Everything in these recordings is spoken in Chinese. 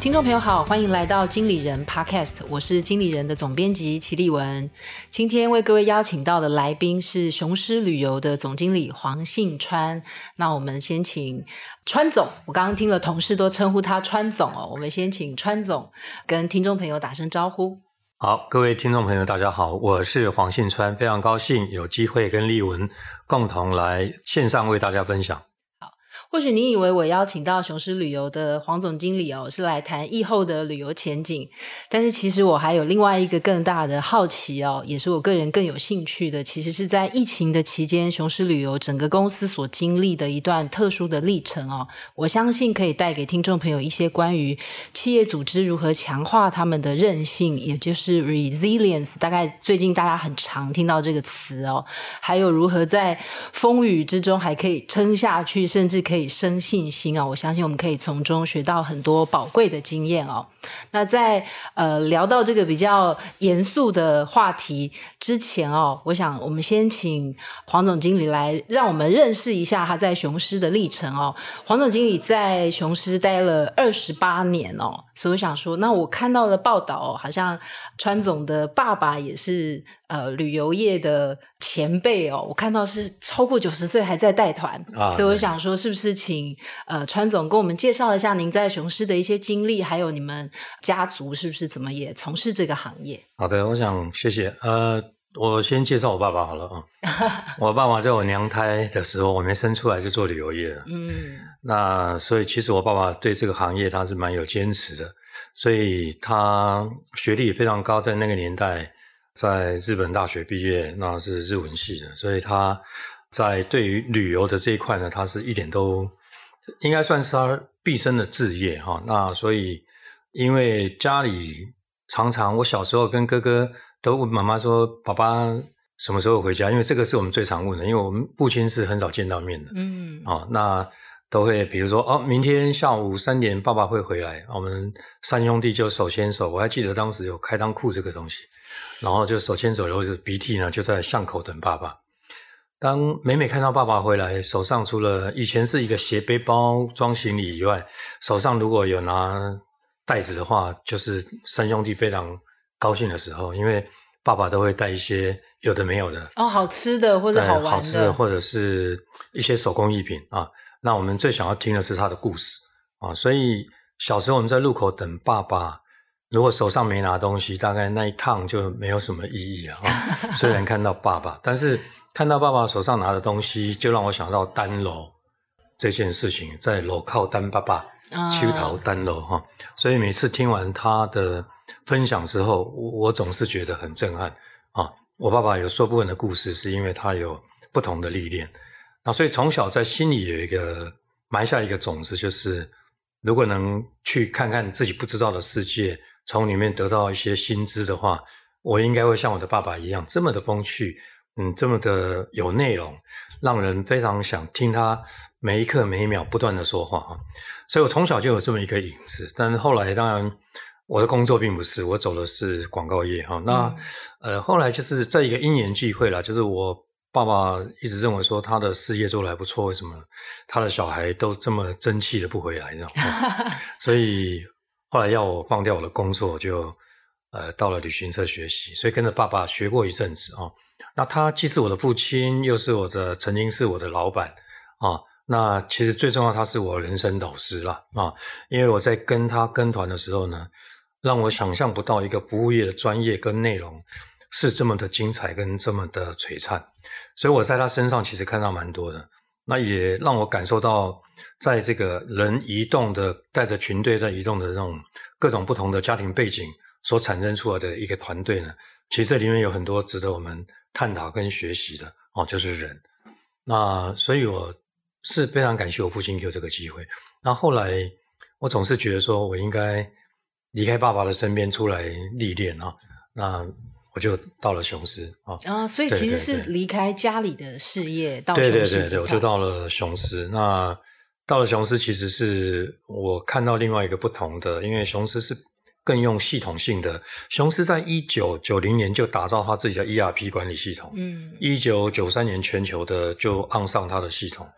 听众朋友好，欢迎来到经理人 Podcast，我是经理人的总编辑齐立文。今天为各位邀请到的来宾是雄狮旅游的总经理黄信川。那我们先请川总，我刚刚听了同事都称呼他川总哦，我们先请川总跟听众朋友打声招呼。好，各位听众朋友，大家好，我是黄信川，非常高兴有机会跟立文共同来线上为大家分享。或许你以为我邀请到雄狮旅游的黄总经理哦，是来谈疫后的旅游前景，但是其实我还有另外一个更大的好奇哦，也是我个人更有兴趣的，其实是在疫情的期间，雄狮旅游整个公司所经历的一段特殊的历程哦，我相信可以带给听众朋友一些关于企业组织如何强化他们的韧性，也就是 resilience，大概最近大家很常听到这个词哦，还有如何在风雨之中还可以撑下去，甚至可以。以生信心啊！我相信我们可以从中学到很多宝贵的经验哦。那在呃聊到这个比较严肃的话题之前哦，我想我们先请黄总经理来让我们认识一下他在雄狮的历程哦。黄总经理在雄狮待了二十八年哦，所以我想说，那我看到的报道哦，好像川总的爸爸也是。呃，旅游业的前辈哦，我看到是超过九十岁还在带团，啊，所以我想说，是不是请呃川总跟我们介绍一下您在雄狮的一些经历，还有你们家族是不是怎么也从事这个行业？好的，我想谢谢。呃，我先介绍我爸爸好了啊。我爸爸在我娘胎的时候，我没生出来就做旅游业了。嗯，那所以其实我爸爸对这个行业他是蛮有坚持的，所以他学历也非常高，在那个年代。在日本大学毕业，那是日文系的，所以他在对于旅游的这一块呢，他是一点都应该算是他毕生的志业哈。那所以，因为家里常常我小时候跟哥哥都问妈妈说：“爸爸什么时候回家？”因为这个是我们最常问的，因为我们父亲是很少见到面的。嗯，啊，那都会比如说哦，明天下午三点爸爸会回来，我们三兄弟就手牵手。我还记得当时有开裆裤这个东西。然后就手牵手，然后就鼻涕呢，就在巷口等爸爸。当每每看到爸爸回来，手上除了以前是一个斜背包装行李以外，手上如果有拿袋子的话，就是三兄弟非常高兴的时候，因为爸爸都会带一些有的没有的哦，好吃的或者好玩的，好吃的或者是一些手工艺品啊。那我们最想要听的是他的故事啊，所以小时候我们在路口等爸爸。如果手上没拿东西，大概那一趟就没有什么意义啊。虽然看到爸爸，但是看到爸爸手上拿的东西，就让我想到单楼这件事情，在路口等爸爸，秋桃单楼哈。所以每次听完他的分享之后，我，我总是觉得很震撼啊。我爸爸有说不完的故事，是因为他有不同的历练。那所以从小在心里有一个埋下一个种子，就是如果能去看看自己不知道的世界。从里面得到一些新知的话，我应该会像我的爸爸一样，这么的风趣，嗯，这么的有内容，让人非常想听他每一刻每一秒不断的说话啊。所以我从小就有这么一个影子。但是后来，当然我的工作并不是，我走的是广告业哈。那呃，后来就是在一个因缘际会啦，就是我爸爸一直认为说他的事业做得还不错，为什么他的小孩都这么争气的不回来，这样？所以。后来要我放掉我的工作，就呃到了旅行社学习，所以跟着爸爸学过一阵子啊。那他既是我的父亲，又是我的曾经是我的老板啊。那其实最重要，他是我人生导师啦啊。因为我在跟他跟团的时候呢，让我想象不到一个服务业的专业跟内容是这么的精彩跟这么的璀璨，所以我在他身上其实看到蛮多的。那也让我感受到，在这个人移动的带着群队在移动的这种各种不同的家庭背景所产生出来的一个团队呢，其实这里面有很多值得我们探讨跟学习的哦，就是人。那所以我是非常感谢我父亲给我这个机会。那后来我总是觉得说我应该离开爸爸的身边出来历练啊，那。我就到了雄狮啊，啊，所以其实是离开家里的事业到雄狮。对对对对，我就到了雄狮。那到了雄狮，其实是我看到另外一个不同的，因为雄狮是更用系统性的。雄狮在一九九零年就打造他自己的 ERP 管理系统，嗯，一九九三年全球的就按上他的系统，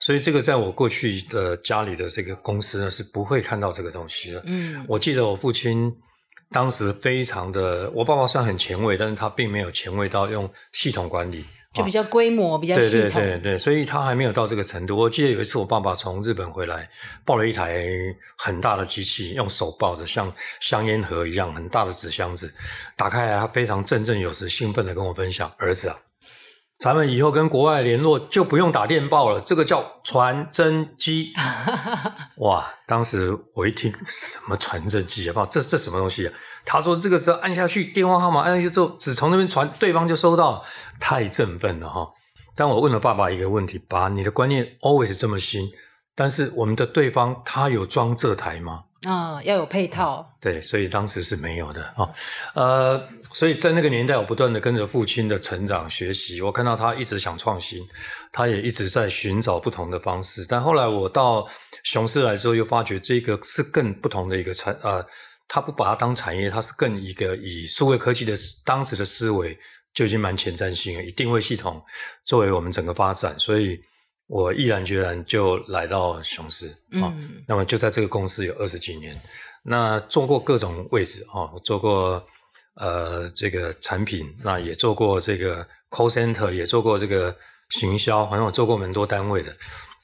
所以这个在我过去的家里的这个公司呢是不会看到这个东西的。嗯，我记得我父亲当时非常的，我爸爸算很前卫，但是他并没有前卫到用系统管理。就比较规模，比较系统。对对对对，所以他还没有到这个程度。我记得有一次我爸爸从日本回来，抱了一台很大的机器，用手抱着，像香烟盒一样很大的纸箱子，打开来，他非常振振有词、兴奋的跟我分享：“儿子啊。”咱们以后跟国外联络就不用打电报了，这个叫传真机。哇！当时我一听什么传真机啊，这这什么东西啊？他说这个时候按下去，电话号码按下去之后，只从那边传，对方就收到，太振奋了哈！但我问了爸爸一个问题：爸，你的观念 always 这么新，但是我们的对方他有装这台吗？啊、哦，要有配套。对，所以当时是没有的啊、哦。呃，所以在那个年代，我不断的跟着父亲的成长学习，我看到他一直想创新，他也一直在寻找不同的方式。但后来我到雄狮来之后，又发觉这个是更不同的一个产，呃，他不把它当产业，他是更一个以数位科技的当时的思维就已经蛮前瞻性了，以定位系统作为我们整个发展，所以。我毅然决然就来到雄狮啊，那么就在这个公司有二十几年，那做过各种位置啊，做过呃这个产品，那也做过这个 call center，也做过这个行销，好像我做过蛮多单位的，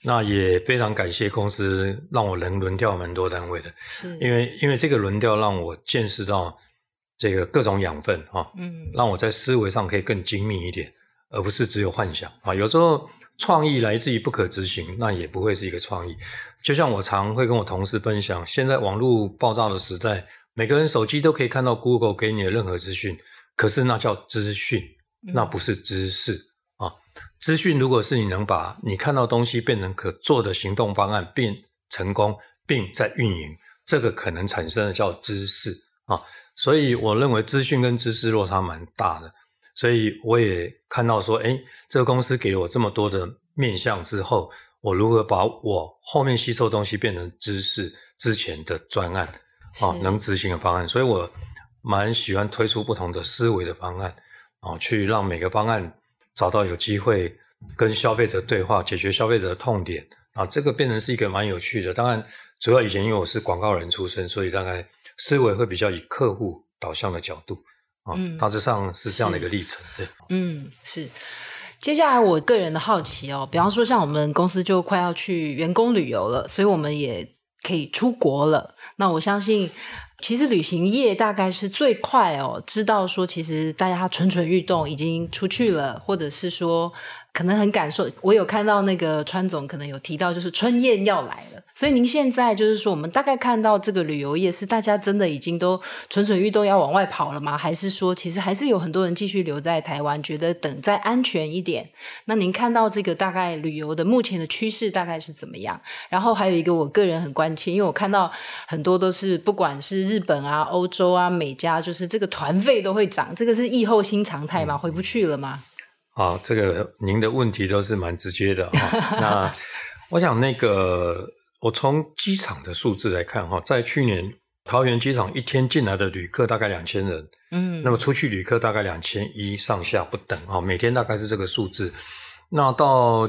那也非常感谢公司让我能轮调蛮多单位的，是因为因为这个轮调让我见识到这个各种养分啊，嗯，让我在思维上可以更精密一点，而不是只有幻想啊，有时候。创意来自于不可执行，那也不会是一个创意。就像我常会跟我同事分享，现在网络爆炸的时代，每个人手机都可以看到 Google 给你的任何资讯，可是那叫资讯，那不是知识、嗯、啊。资讯如果是你能把你看到东西变成可做的行动方案，并成功，并在运营，这个可能产生的叫知识啊。所以我认为资讯跟知识落差蛮大的。所以我也看到说，诶，这个公司给了我这么多的面向之后，我如何把我后面吸收的东西变成知识之前的专案啊，能执行的方案。所以我蛮喜欢推出不同的思维的方案哦，去让每个方案找到有机会跟消费者对话，解决消费者的痛点啊，这个变成是一个蛮有趣的。当然，主要以前因为我是广告人出身，所以大概思维会比较以客户导向的角度。嗯，大致上是这样的一个历程，对。嗯，是。接下来我个人的好奇哦，比方说像我们公司就快要去员工旅游了，所以我们也可以出国了。那我相信，其实旅行业大概是最快哦，知道说其实大家蠢蠢欲动，已经出去了，或者是说可能很感受。我有看到那个川总可能有提到，就是春宴要来了。所以您现在就是说，我们大概看到这个旅游业是大家真的已经都蠢蠢欲动要往外跑了吗？还是说其实还是有很多人继续留在台湾，觉得等再安全一点？那您看到这个大概旅游的目前的趋势大概是怎么样？然后还有一个我个人很关切，因为我看到很多都是不管是日本啊、欧洲啊、美加，就是这个团费都会涨，这个是疫后新常态吗？回不去了吗？好，这个您的问题都是蛮直接的哈。那 我想那个。我从机场的数字来看，哈，在去年桃园机场一天进来的旅客大概两千人，嗯，那么出去旅客大概两千一上下不等，哈，每天大概是这个数字。那到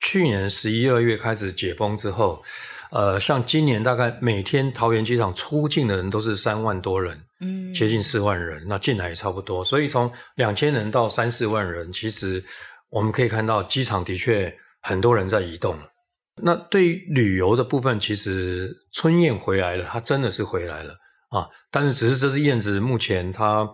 去年十一二月开始解封之后，呃，像今年大概每天桃园机场出境的人都是三万多人，嗯，接近四万人，那进来也差不多。所以从两千人到三四万人，其实我们可以看到机场的确很多人在移动。那对于旅游的部分，其实春燕回来了，它真的是回来了啊！但是只是这只燕子目前它，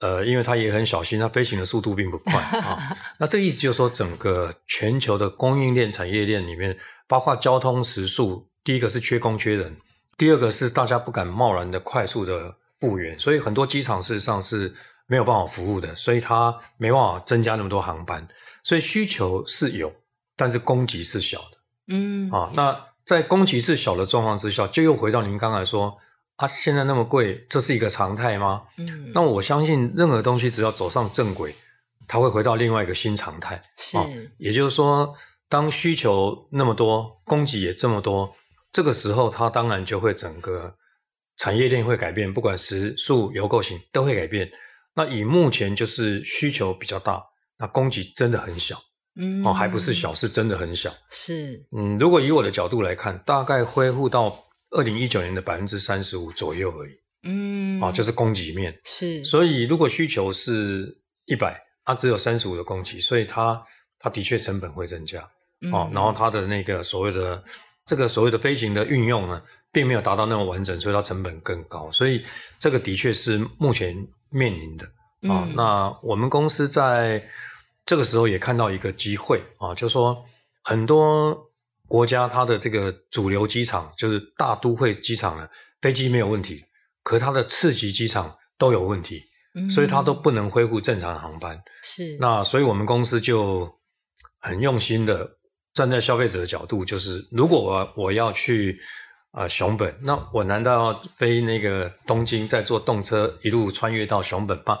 呃，因为它也很小心，它飞行的速度并不快啊。那这个意思就是说，整个全球的供应链、产业链里面，包括交通时速，第一个是缺工缺人，第二个是大家不敢贸然的快速的复原，所以很多机场事实上是没有办法服务的，所以它没办法增加那么多航班，所以需求是有，但是供给是小的。嗯，啊，那在供给是小的状况之下，就又回到您刚才说，啊，现在那么贵，这是一个常态吗？嗯，那我相信任何东西只要走上正轨，它会回到另外一个新常态。是，啊，也就是说，当需求那么多，供给也这么多，这个时候它当然就会整个产业链会改变，不管食宿游购型都会改变。那以目前就是需求比较大，那供给真的很小，嗯，哦，还不是小，是真的很小。是，嗯，如果以我的角度来看，大概恢复到二零一九年的百分之三十五左右而已，嗯，哦，就是供给面是。所以如果需求是一百，它只有三十五的供给，所以它它的确成本会增加，嗯、哦，然后它的那个所谓的这个所谓的飞行的运用呢，并没有达到那么完整，所以它成本更高，所以这个的确是目前面临的啊。嗯、那我们公司在这个时候也看到一个机会啊，就是说很多国家它的这个主流机场，就是大都会机场呢，飞机没有问题，可它的次级机场都有问题，嗯、所以它都不能恢复正常的航班。是，那所以我们公司就很用心的站在消费者的角度，就是如果我我要去。啊、呃，熊本，那我难道要飞那个东京，再坐动车一路穿越到熊本吗？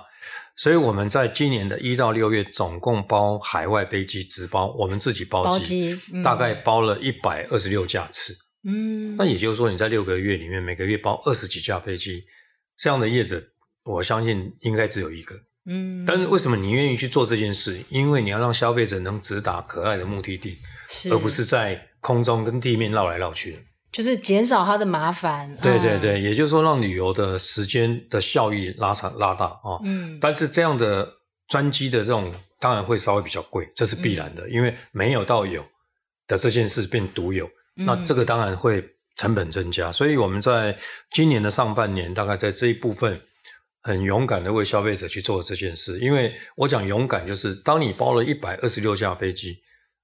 所以我们在今年的一到六月，总共包海外飞机直包，我们自己包机，包机嗯、大概包了一百二十六架次。嗯，那也就是说，你在六个月里面，每个月包二十几架飞机，这样的业者，我相信应该只有一个。嗯，但是为什么你愿意去做这件事？因为你要让消费者能直达可爱的目的地，而不是在空中跟地面绕来绕去的。就是减少它的麻烦，对对对，嗯、也就是说让旅游的时间的效益拉长拉大啊。哦、嗯，但是这样的专机的这种当然会稍微比较贵，这是必然的，嗯、因为没有到有的这件事变独有，嗯、那这个当然会成本增加。所以我们在今年的上半年，大概在这一部分很勇敢的为消费者去做这件事。因为我讲勇敢，就是当你包了一百二十六架飞机。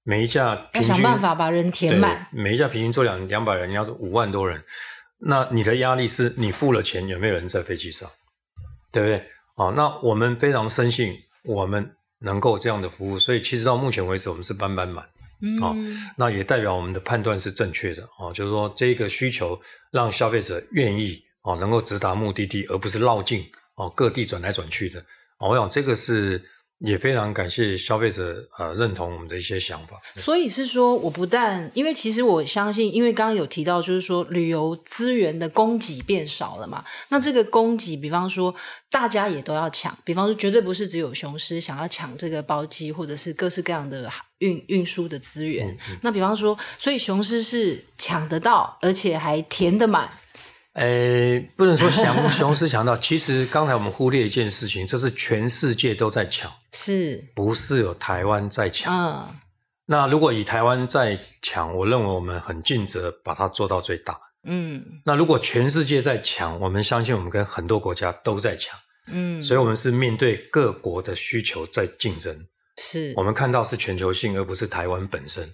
每一架平均要想办法把人填满，每一架平均坐两两百人，你要五万多人，那你的压力是你付了钱，有没有人在飞机上，对不对？哦，那我们非常深信我们能够这样的服务，所以其实到目前为止，我们是班班满，嗯，哦，那也代表我们的判断是正确的，哦，就是说这个需求让消费者愿意哦，能够直达目的地，而不是绕境哦，各地转来转去的，哦，我想这个是。也非常感谢消费者呃认同我们的一些想法，所以是说我不但因为其实我相信，因为刚刚有提到就是说旅游资源的供给变少了嘛，那这个供给，比方说大家也都要抢，比方说绝对不是只有雄狮想要抢这个包机或者是各式各样的运运输的资源，嗯嗯、那比方说，所以雄狮是抢得到，而且还填得满。诶，不能说强 雄狮抢到，其实刚才我们忽略一件事情，这是全世界都在抢，是不是有台湾在抢？嗯，那如果以台湾在抢，我认为我们很尽责把它做到最大。嗯，那如果全世界在抢，我们相信我们跟很多国家都在抢。嗯，所以我们是面对各国的需求在竞争。是，我们看到是全球性，而不是台湾本身。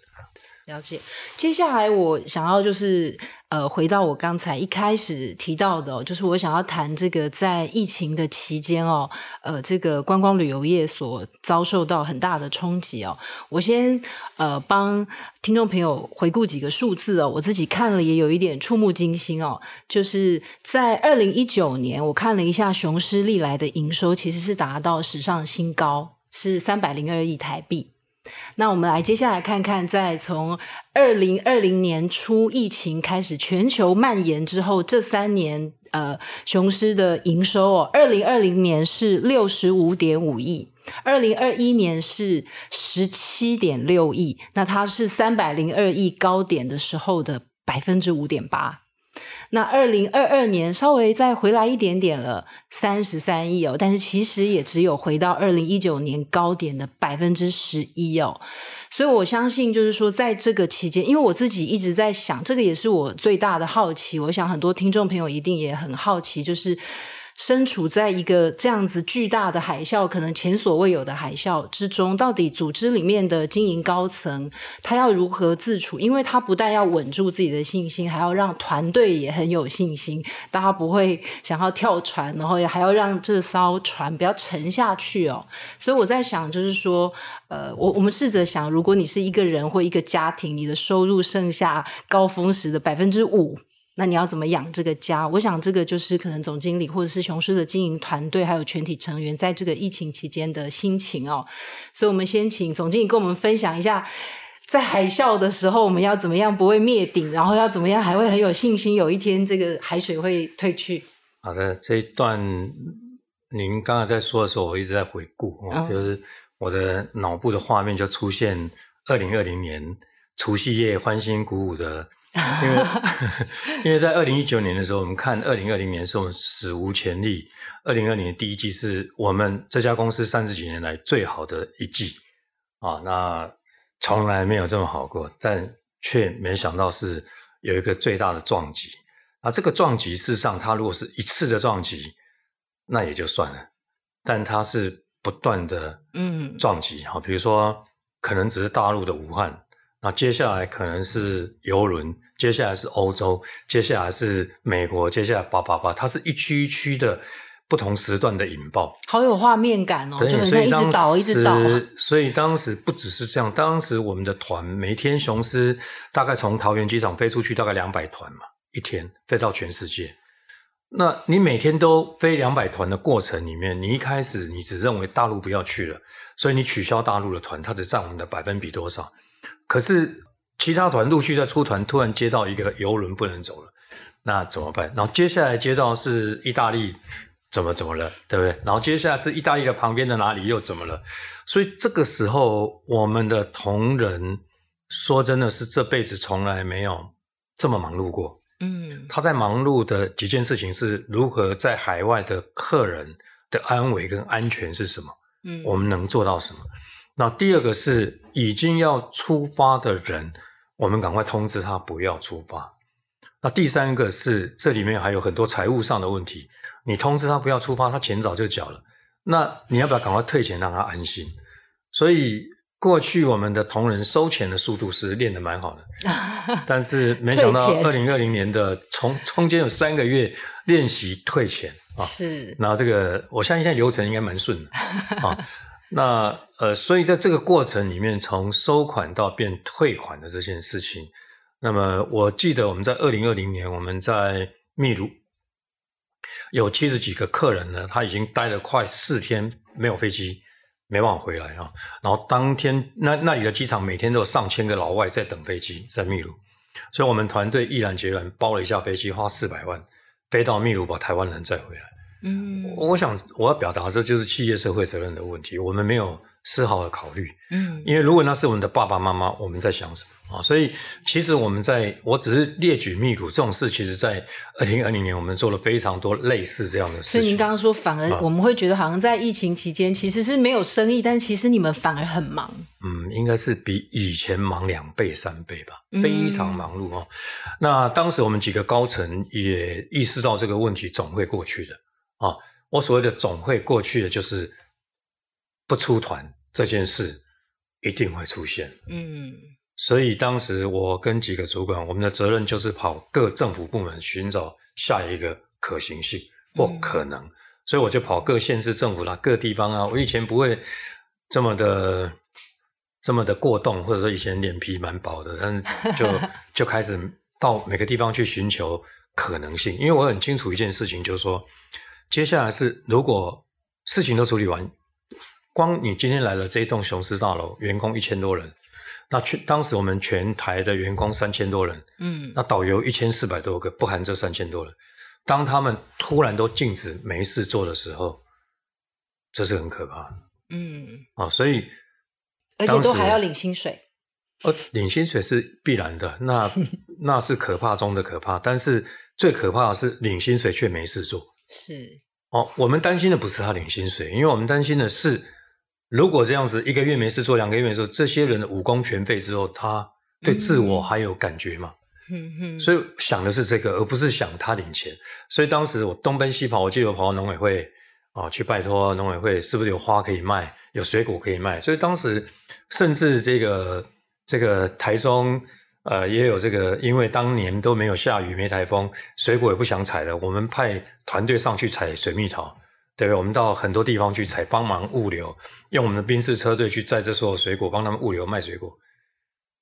了解，接下来我想要就是呃，回到我刚才一开始提到的，就是我想要谈这个在疫情的期间哦，呃，这个观光旅游业所遭受到很大的冲击哦。我先呃帮听众朋友回顾几个数字哦，我自己看了也有一点触目惊心哦，就是在二零一九年，我看了一下雄狮历来的营收，其实是达到史上新高，是三百零二亿台币。那我们来接下来看看，在从二零二零年初疫情开始全球蔓延之后，这三年呃雄狮的营收哦，二零二零年是六十五点五亿，二零二一年是十七点六亿，那它是三百零二亿高点的时候的百分之五点八。那二零二二年稍微再回来一点点了，三十三亿哦，但是其实也只有回到二零一九年高点的百分之十一哦，所以我相信就是说，在这个期间，因为我自己一直在想，这个也是我最大的好奇，我想很多听众朋友一定也很好奇，就是。身处在一个这样子巨大的海啸，可能前所未有的海啸之中，到底组织里面的经营高层他要如何自处？因为他不但要稳住自己的信心，还要让团队也很有信心，大家不会想要跳船，然后也还要让这艘船不要沉下去哦。所以我在想，就是说，呃，我我们试着想，如果你是一个人或一个家庭，你的收入剩下高峰时的百分之五。那你要怎么养这个家？我想这个就是可能总经理或者是雄狮的经营团队，还有全体成员在这个疫情期间的心情哦。所以，我们先请总经理跟我们分享一下，在海啸的时候，我们要怎么样不会灭顶，然后要怎么样还会很有信心，有一天这个海水会退去。好的，这一段您刚才在说的时候，我一直在回顾，哦、就是我的脑部的画面就出现二零二零年除夕夜欢欣鼓舞的。因为，因为在二零一九年的时候，我们看二零二零年是我们史无前例。二零二零年第一季是我们这家公司三十几年来最好的一季啊，那从来没有这么好过，但却没想到是有一个最大的撞击。啊，这个撞击事实上，它如果是一次的撞击，那也就算了，但它是不断的嗯撞击哈，比如说可能只是大陆的武汉。那接下来可能是游轮，接下来是欧洲，接下来是美国，接下来叭叭叭，它是一区一区的不同时段的引爆，好有画面感哦，对就很像一直倒一直倒。所以当时不只是这样，当时我们的团每天雄狮大概从桃园机场飞出去大概两百团嘛，一天飞到全世界。那你每天都飞两百团的过程里面，你一开始你只认为大陆不要去了，所以你取消大陆的团，它只占我们的百分比多少？可是其他团陆续在出团，突然接到一个游轮不能走了，那怎么办？然后接下来接到是意大利怎么怎么了，对不对？然后接下来是意大利的旁边的哪里又怎么了？所以这个时候，我们的同仁说真的是这辈子从来没有这么忙碌过。嗯，他在忙碌的几件事情是如何在海外的客人的安危跟安全是什么？嗯，我们能做到什么？那第二个是已经要出发的人，我们赶快通知他不要出发。那第三个是这里面还有很多财务上的问题，你通知他不要出发，他钱早就缴了，那你要不要赶快退钱让他安心？所以过去我们的同仁收钱的速度是练得蛮好的，但是没想到二零二零年的从中间有三个月练习退钱啊，是，然后这个我相信现在流程应该蛮顺的 啊。那呃，所以在这个过程里面，从收款到变退款的这件事情，那么我记得我们在二零二零年，我们在秘鲁有七十几个客人呢，他已经待了快四天没有飞机，没办法回来啊。然后当天那那里的机场每天都有上千个老外在等飞机，在秘鲁，所以我们团队毅然决然包了一架飞机，花四百万飞到秘鲁把台湾人载回来。嗯，我想我要表达这就是企业社会责任的问题，我们没有丝毫的考虑。嗯，因为如果那是我们的爸爸妈妈，我们在想什么啊？所以其实我们在我只是列举秘鲁这种事，其实在二零二零年我们做了非常多类似这样的事情。所以您刚刚说，反而我们会觉得好像在疫情期间其实是没有生意，但其实你们反而很忙。嗯，应该是比以前忙两倍三倍吧，非常忙碌哦。嗯，那当时我们几个高层也意识到这个问题总会过去的。啊，我所谓的总会过去的，就是不出团这件事一定会出现。嗯，所以当时我跟几个主管，我们的责任就是跑各政府部门寻找下一个可行性或可能。嗯、所以我就跑各县市政府啦、各地方啊。我以前不会这么的这么的过动，或者说以前脸皮蛮薄的，但是就 就开始到每个地方去寻求可能性，因为我很清楚一件事情，就是说。接下来是，如果事情都处理完，光你今天来了这一栋雄狮大楼，员工一千多人，那全当时我们全台的员工三千多人，嗯，那导游一千四百多个，不含这三千多人，当他们突然都禁止没事做的时候，这是很可怕。的，嗯，啊，所以而且都还要领薪水，呃，领薪水是必然的，那 那是可怕中的可怕，但是最可怕的是领薪水却没事做。是哦，我们担心的不是他领薪水，因为我们担心的是，如果这样子一个月没事做，两个月没事做，这些人的武功全废之后，他对自我还有感觉吗？嗯嗯，所以想的是这个，而不是想他领钱。所以当时我东奔西跑，我记得我跑到农委会啊、哦，去拜托农委会是不是有花可以卖，有水果可以卖。所以当时甚至这个这个台中。呃，也有这个，因为当年都没有下雨，没台风，水果也不想采了。我们派团队上去采水蜜桃，对不对？我们到很多地方去采，帮忙物流，用我们的宾士车队去载这所有水果，帮他们物流卖水果。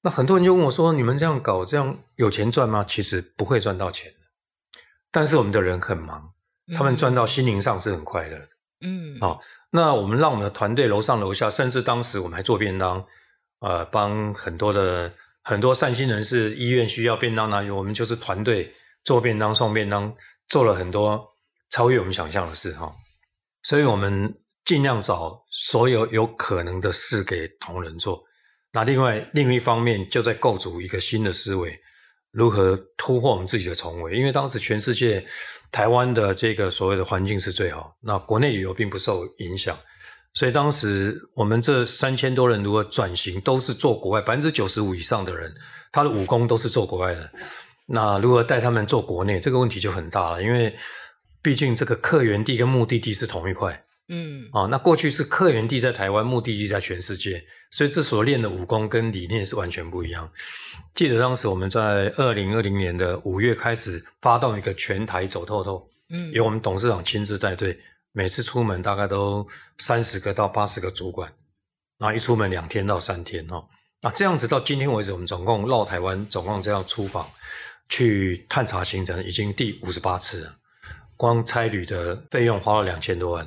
那很多人就问我说：“你们这样搞，这样有钱赚吗？”其实不会赚到钱，但是我们的人很忙，他们赚到心灵上是很快乐的。嗯，好，那我们让我们的团队楼上楼下，甚至当时我们还做便当。呃，帮很多的很多善心人士，医院需要便当拿，我们就是团队做便当、送便当，做了很多超越我们想象的事哈。所以我们尽量找所有有可能的事给同仁做。那另外另一方面，就在构筑一个新的思维，如何突破我们自己的重围？因为当时全世界台湾的这个所谓的环境是最好，那国内旅游并不受影响。所以当时我们这三千多人如果转型，都是做国外，百分之九十五以上的人，他的武功都是做国外的。那如何带他们做国内，这个问题就很大了，因为毕竟这个客源地跟目的地是同一块。嗯，啊，那过去是客源地在台湾，目的地在全世界，所以这所练的武功跟理念是完全不一样。记得当时我们在二零二零年的五月开始发动一个全台走透透，嗯，由我们董事长亲自带队。每次出门大概都三十个到八十个主管，然后一出门两天到三天哦，那这样子到今天为止，我们总共绕台湾，总共这样出访去探查行程，已经第五十八次了。光差旅的费用花了两千多万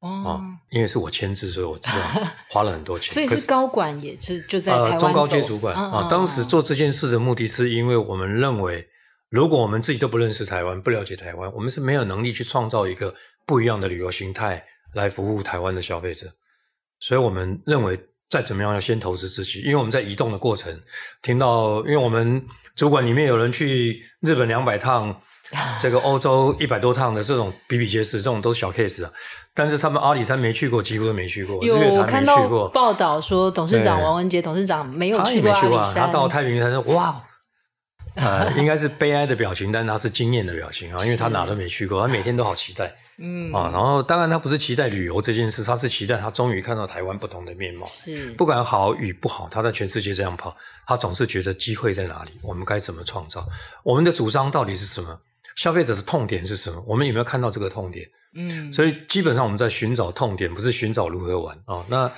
哦，因为是我签字，所以我知道 花了很多钱。所以是高管也是就在台湾、呃、中高阶主管啊。当时做这件事的目的是因为我们认为，如果我们自己都不认识台湾，不了解台湾，我们是没有能力去创造一个。不一样的旅游形态来服务台湾的消费者，所以我们认为再怎么样要先投资自己，因为我们在移动的过程听到，因为我们主管里面有人去日本两百趟，这个欧洲一百多趟的这种比比皆是，这种都是小 case 啊。但是他们阿里山没去过，几乎都没去过。有我看到报道说，董事长王文杰董事长没有去过阿里山，他到太平山说哇。呃，应该是悲哀的表情，但是他是惊艳的表情啊，因为他哪都没去过，他每天都好期待，嗯啊，然后当然他不是期待旅游这件事，他是期待他终于看到台湾不同的面貌，是不管好与不好，他在全世界这样跑，他总是觉得机会在哪里，我们该怎么创造？我们的主张到底是什么？消费者的痛点是什么？我们有没有看到这个痛点？嗯，所以基本上我们在寻找痛点，不是寻找如何玩啊，那。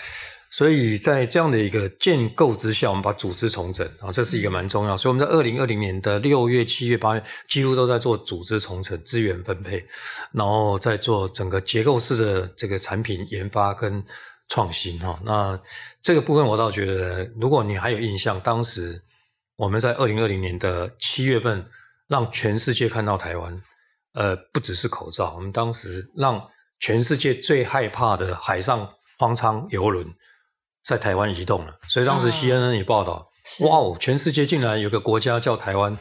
所以在这样的一个建构之下，我们把组织重整啊，这是一个蛮重要。所以我们在二零二零年的六月、七月、八月，几乎都在做组织重整、资源分配，然后再做整个结构式的这个产品研发跟创新哈。那这个部分我倒觉得，如果你还有印象，当时我们在二零二零年的七月份，让全世界看到台湾，呃，不只是口罩，我们当时让全世界最害怕的海上方舱游轮。在台湾移动了，所以当时 CNN 也报道，嗯、哇哦，全世界竟然有个国家叫台湾，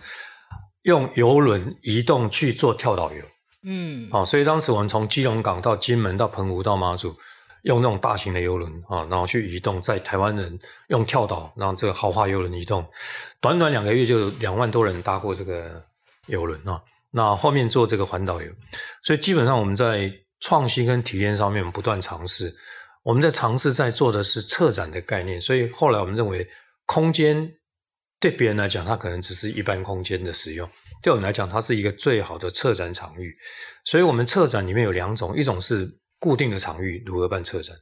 用邮轮移动去做跳岛游，嗯，啊，所以当时我们从基隆港到金门到澎湖到马祖，用那种大型的游轮啊，然后去移动，在台湾人用跳岛，让这个豪华游轮移动，短短两个月就有两万多人搭过这个游轮啊，那后面做这个环岛游，所以基本上我们在创新跟体验上面不断尝试。我们在尝试在做的是策展的概念，所以后来我们认为，空间对别人来讲，它可能只是一般空间的使用；对我们来讲，它是一个最好的策展场域。所以，我们策展里面有两种：一种是固定的场域，如何办策展；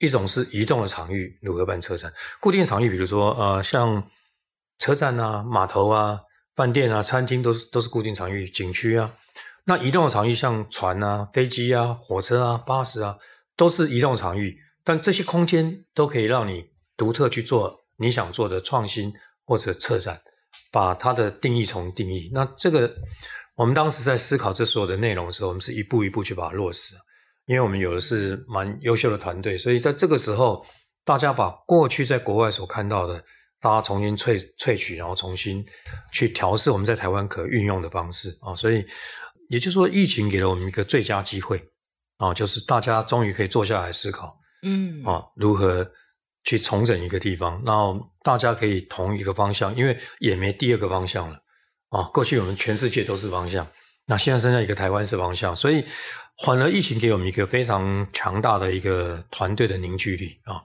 一种是移动的场域，如何办策展。固定场域，比如说呃，像车站啊、码头啊、饭店啊、餐厅，都是都是固定场域；景区啊，那移动的场域，像船啊、飞机啊、火车啊、巴士啊，都是移动场域。但这些空间都可以让你独特去做你想做的创新或者策展，把它的定义重定义。那这个我们当时在思考这所有的内容的时候，我们是一步一步去把它落实。因为我们有的是蛮优秀的团队，所以在这个时候，大家把过去在国外所看到的，大家重新萃萃取，然后重新去调试我们在台湾可运用的方式啊。所以也就是说，疫情给了我们一个最佳机会啊，就是大家终于可以坐下来思考。嗯啊，如何去重整一个地方？然后大家可以同一个方向，因为也没第二个方向了啊。过去我们全世界都是方向，那现在剩下一个台湾是方向，所以反而疫情给我们一个非常强大的一个团队的凝聚力啊。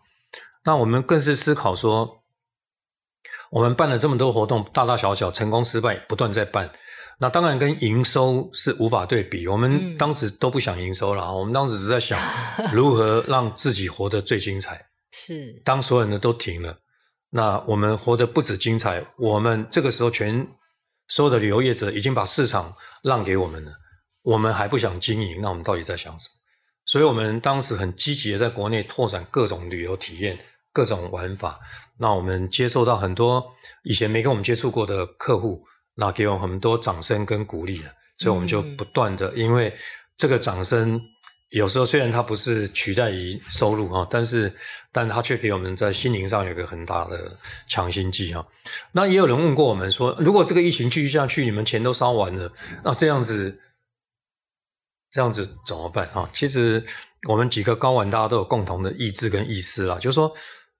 那我们更是思考说，我们办了这么多活动，大大小小，成功失败不断在办。那当然跟营收是无法对比，我们当时都不想营收了，嗯、我们当时只在想 如何让自己活得最精彩。是，当所有人都停了，那我们活得不止精彩，我们这个时候全所有的旅游业者已经把市场让给我们了，我们还不想经营，那我们到底在想什么？所以我们当时很积极的在国内拓展各种旅游体验。各种玩法，那我们接受到很多以前没跟我们接触过的客户，那给我们很多掌声跟鼓励了，所以我们就不断的，嗯、因为这个掌声有时候虽然它不是取代于收入啊，但是但它却给我们在心灵上有一个很大的强心剂啊。那也有人问过我们说，如果这个疫情继续下去，你们钱都烧完了，那这样子这样子怎么办啊？其实。我们几个高管，大家都有共同的意志跟意思啦，就是说，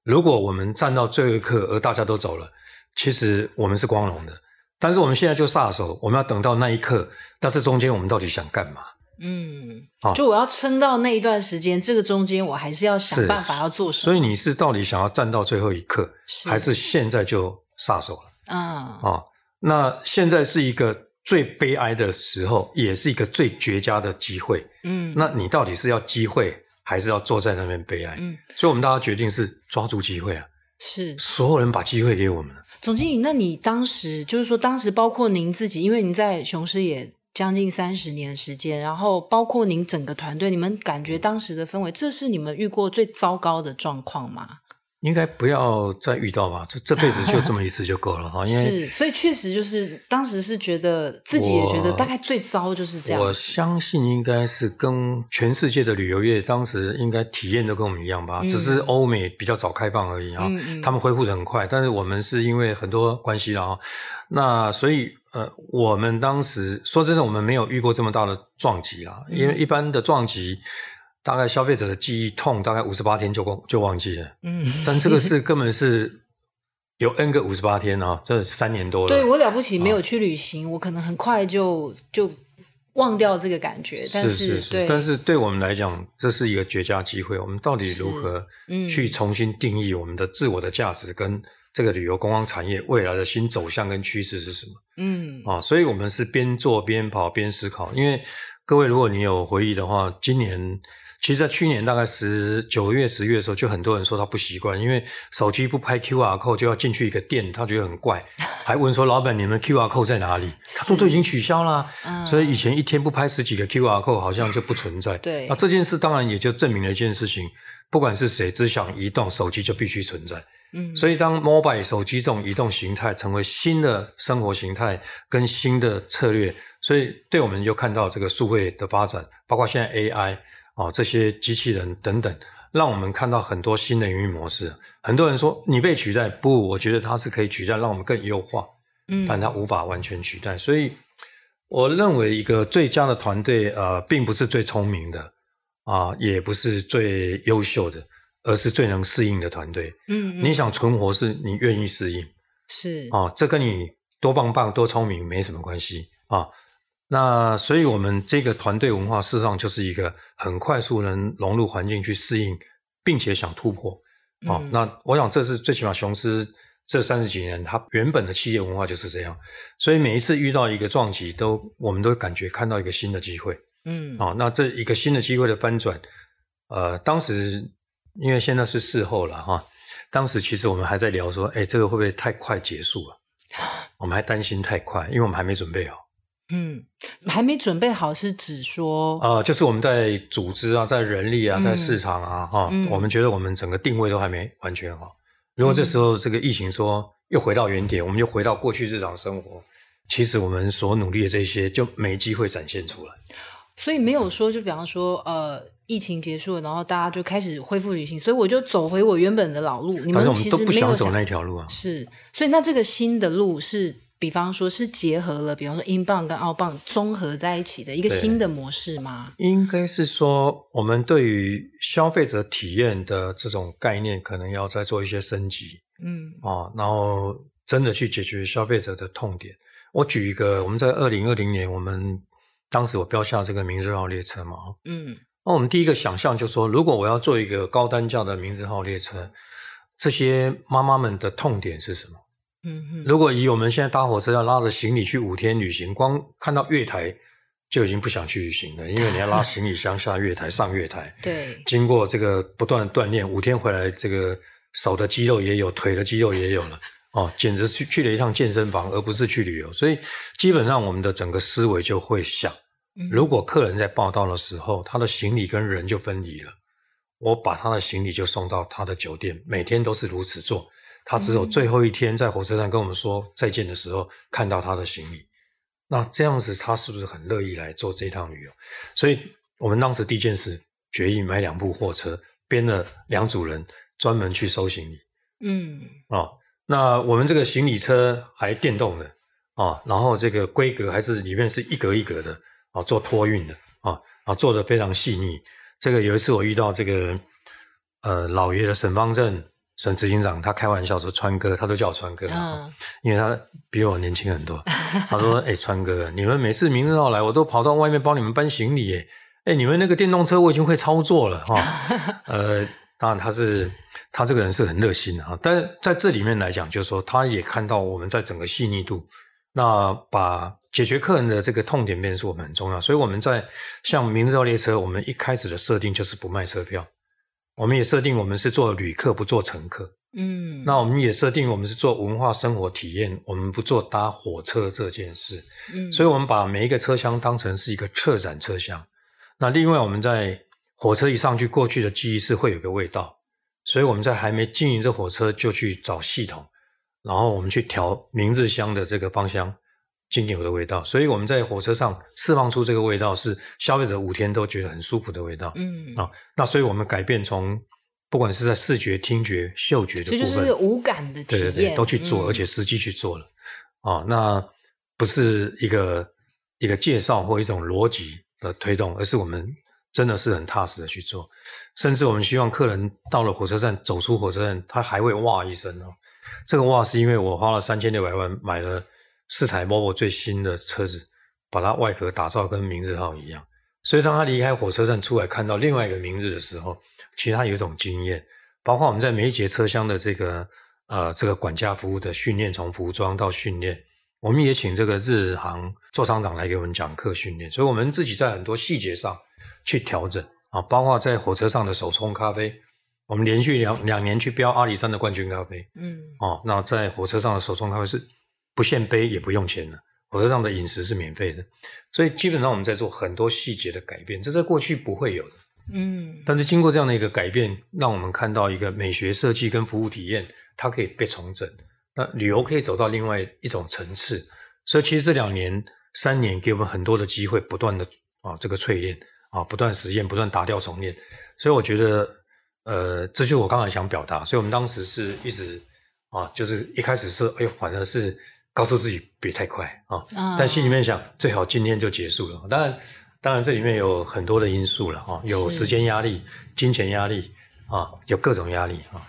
如果我们站到最后一刻，而大家都走了，其实我们是光荣的。但是我们现在就撒手，我们要等到那一刻，那这中间我们到底想干嘛？嗯，就我要撑到那一段时间，这个中间我还是要想办法要做什么。所以你是到底想要站到最后一刻，还是现在就撒手了？啊、嗯，哦，那现在是一个。最悲哀的时候，也是一个最绝佳的机会。嗯，那你到底是要机会，还是要坐在那边悲哀？嗯，所以我们大家决定是抓住机会啊！是，所有人把机会给我们。总经理，那你当时就是说，当时包括您自己，因为您在雄狮也将近三十年的时间，然后包括您整个团队，你们感觉当时的氛围，这是你们遇过最糟糕的状况吗？应该不要再遇到吧，这这辈子就这么一次就够了哈。因为是，所以确实就是当时是觉得自己也觉得大概最糟就是这样。我相信应该是跟全世界的旅游业当时应该体验都跟我们一样吧，嗯、只是欧美比较早开放而已啊。嗯嗯他们恢复的很快，但是我们是因为很多关系了啊。那所以呃，我们当时说真的，我们没有遇过这么大的撞击啦，因为一般的撞击。大概消费者的记忆痛，大概五十八天就忘就忘记了。嗯，但这个是根本是有 N 个五十八天啊，这三年多了。对，我了不起，没有去旅行，啊、我可能很快就就忘掉这个感觉。但是对，但是对我们来讲，这是一个绝佳机会。我们到底如何去重新定义我们的自我的价值，跟这个旅游观光产业未来的新走向跟趋势是什么？嗯，啊，所以我们是边做边跑边思考。因为各位，如果你有回忆的话，今年。其实，在去年大概十九月、十月的时候，就很多人说他不习惯，因为手机不拍 QR code 就要进去一个店，他觉得很怪，还问说：“老板，你们 QR code 在哪里？”他说：“都已经取消了。嗯”所以以前一天不拍十几个 QR code 好像就不存在。对，那这件事当然也就证明了一件事情：不管是谁，只想移动手机就必须存在。嗯，所以当 mobile 手机这种移动形态成为新的生活形态跟新的策略，所以对我们就看到这个数位的发展，包括现在 AI。哦，这些机器人等等，让我们看到很多新的营运模式。很多人说你被取代，不，我觉得它是可以取代，让我们更优化。嗯，但它无法完全取代。所以，我认为一个最佳的团队，呃，并不是最聪明的，啊、呃，也不是最优秀的，而是最能适应的团队。嗯，嗯，你想存活，是你愿意适应。是啊、呃，这跟你多棒棒、多聪明没什么关系啊。呃那所以，我们这个团队文化事实上就是一个很快速能融入环境去适应，并且想突破。哦，那我想这是最起码雄狮这三十几年它原本的企业文化就是这样。所以每一次遇到一个撞击，都我们都感觉看到一个新的机会。嗯，啊、哦，那这一个新的机会的翻转，呃，当时因为现在是事后了哈、哦，当时其实我们还在聊说，哎，这个会不会太快结束了？我们还担心太快，因为我们还没准备好。嗯，还没准备好是指说，呃，就是我们在组织啊，在人力啊，在市场啊，哈、我们觉得我们整个定位都还没完全好。如果这时候这个疫情说又回到原点，我们又回到过去日常生活，其实我们所努力的这些就没机会展现出来。所以没有说，就比方说，呃，疫情结束了，然后大家就开始恢复旅行，所以我就走回我原本的老路。你们其实没有想，但是我们都不想走那条路啊。是，所以那这个新的路是。比方说是结合了，比方说 inbound 跟 outbound 综合在一起的一个新的模式吗？应该是说，我们对于消费者体验的这种概念，可能要再做一些升级。嗯，啊，然后真的去解决消费者的痛点。我举一个，我们在二零二零年，我们当时我标下这个明日号列车嘛。嗯，那我们第一个想象就是说，如果我要做一个高单价的明日号列车，这些妈妈们的痛点是什么？嗯哼，如果以我们现在搭火车要拉着行李去五天旅行，光看到月台就已经不想去旅行了，因为你要拉行李箱下月台、上月台，对，经过这个不断的锻炼，五天回来，这个手的肌肉也有，腿的肌肉也有了，哦，简直去去了一趟健身房，而不是去旅游。所以基本上我们的整个思维就会想，如果客人在报到的时候，他的行李跟人就分离了，我把他的行李就送到他的酒店，每天都是如此做。他只有最后一天在火车站跟我们说再见的时候，看到他的行李。那这样子，他是不是很乐意来做这一趟旅游？所以我们当时第一件事决议买两部货车，编了两组人专门去收行李。嗯，啊，那我们这个行李车还电动的啊，然后这个规格还是里面是一格一格的啊，做托运的啊，啊，做的非常细腻。这个有一次我遇到这个呃老爷的沈方正。沈执行长，他开玩笑说：“川哥，他都叫我川哥，嗯、因为他比我年轻很多。他说：‘哎、欸，川哥，你们每次明日号来，我都跑到外面帮你们搬行李。哎，哎，你们那个电动车我已经会操作了哈。呃，当然他是他这个人是很热心的哈，但是在这里面来讲，就是说他也看到我们在整个细腻度，那把解决客人的这个痛点变是我们很重要。所以我们在像明日号列车，我们一开始的设定就是不卖车票。”我们也设定我们是做旅客，不做乘客。嗯，那我们也设定我们是做文化生活体验，我们不做搭火车这件事。嗯，所以我们把每一个车厢当成是一个策展车厢。那另外我们在火车一上去，过去的记忆是会有个味道，所以我们在还没经营这火车就去找系统，然后我们去调明日香的这个芳香。经典的味道，所以我们在火车上释放出这个味道，是消费者五天都觉得很舒服的味道。嗯啊，那所以我们改变从不管是在视觉、听觉、嗅觉的部分，就是五感的体验，对对对，都去做，嗯、而且实际去做了。啊，那不是一个一个介绍或一种逻辑的推动，而是我们真的是很踏实的去做。甚至我们希望客人到了火车站，走出火车站，他还会哇一声哦。这个哇是因为我花了三千六百万买了。四台 Volvo 最新的车子，把它外壳打造跟明日号一样，所以当他离开火车站出来看到另外一个明日的时候，其实他有一种经验。包括我们在每一节车厢的这个呃这个管家服务的训练，从服装到训练，我们也请这个日航座舱长来给我们讲课训练，所以我们自己在很多细节上去调整啊，包括在火车上的手冲咖啡，我们连续两两年去标阿里山的冠军咖啡，嗯，哦，那在火车上的手冲咖啡是。不限杯也不用钱了，火车上的饮食是免费的，所以基本上我们在做很多细节的改变，这在过去不会有的。嗯，但是经过这样的一个改变，让我们看到一个美学设计跟服务体验，它可以被重整，那旅游可以走到另外一种层次。所以其实这两年、三年给我们很多的机会，不断的啊这个淬炼啊，不断实验，不断打掉重练。所以我觉得，呃，这就是我刚才想表达。所以我们当时是一直啊，就是一开始是哎呦，反而是。告诉自己别太快啊，哦、但心里面想最好今天就结束了。当然，当然这里面有很多的因素了啊，有时间压力、金钱压力啊，有各种压力啊。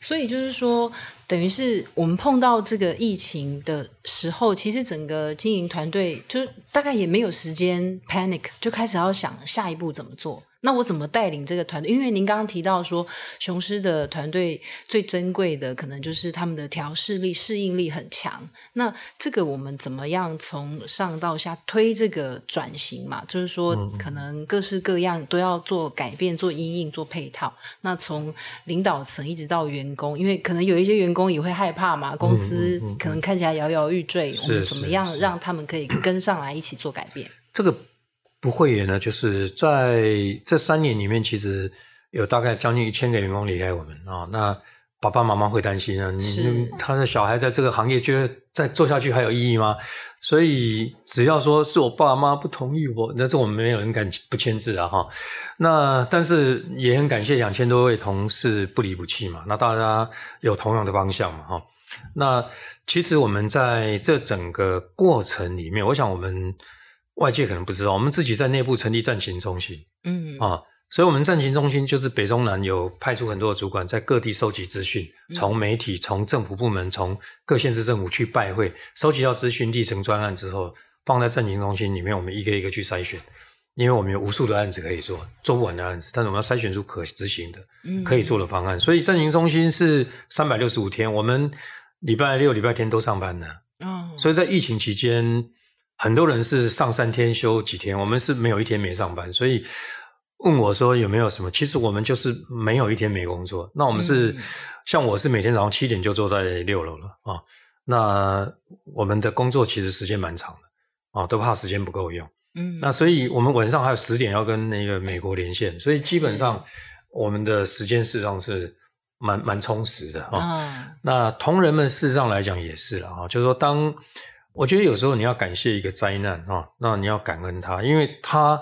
所以就是说，等于是我们碰到这个疫情的时候，其实整个经营团队就大概也没有时间 panic，就开始要想下一步怎么做。那我怎么带领这个团队？因为您刚刚提到说，雄狮的团队最珍贵的可能就是他们的调试力、适应力很强。那这个我们怎么样从上到下推这个转型嘛？就是说，可能各式各样都要做改变、做因应、做配套。那从领导层一直到员工，因为可能有一些员工也会害怕嘛，公司可能看起来摇摇欲坠。我们怎么样让他们可以跟上来一起做改变？这个。不会员呢，就是在这三年里面，其实有大概将近一千个员工离开我们啊。那爸爸妈妈会担心啊，你他的小孩在这个行业，觉得再做下去还有意义吗？所以只要说是我爸妈不同意我，那这我们没有人敢不签字啊哈。那但是也很感谢两千多位同事不离不弃嘛。那大家有同样的方向嘛哈。那其实我们在这整个过程里面，我想我们。外界可能不知道，我们自己在内部成立战情中心，嗯啊，所以我们战情中心就是北中南有派出很多的主管在各地收集资讯，从媒体、从政府部门、从各县市政府去拜会，收集到资讯，立成专案之后，放在战情中心里面，我们一个一个去筛选，因为我们有无数的案子可以做，做不完的案子，但是我们要筛选出可执行的、可以做的方案。所以战情中心是三百六十五天，我们礼拜六、礼拜天都上班的，哦，所以在疫情期间。很多人是上三天休几天，我们是没有一天没上班，所以问我说有没有什么？其实我们就是没有一天没工作。那我们是、嗯、像我是每天早上七点就坐在六楼了啊。那我们的工作其实时间蛮长的啊，都怕时间不够用。嗯，那所以我们晚上还有十点要跟那个美国连线，所以基本上我们的时间事实上是蛮蛮充实的哈。啊、那同仁们事实上来讲也是了啊，就是说当我觉得有时候你要感谢一个灾难哈，那你要感恩他，因为他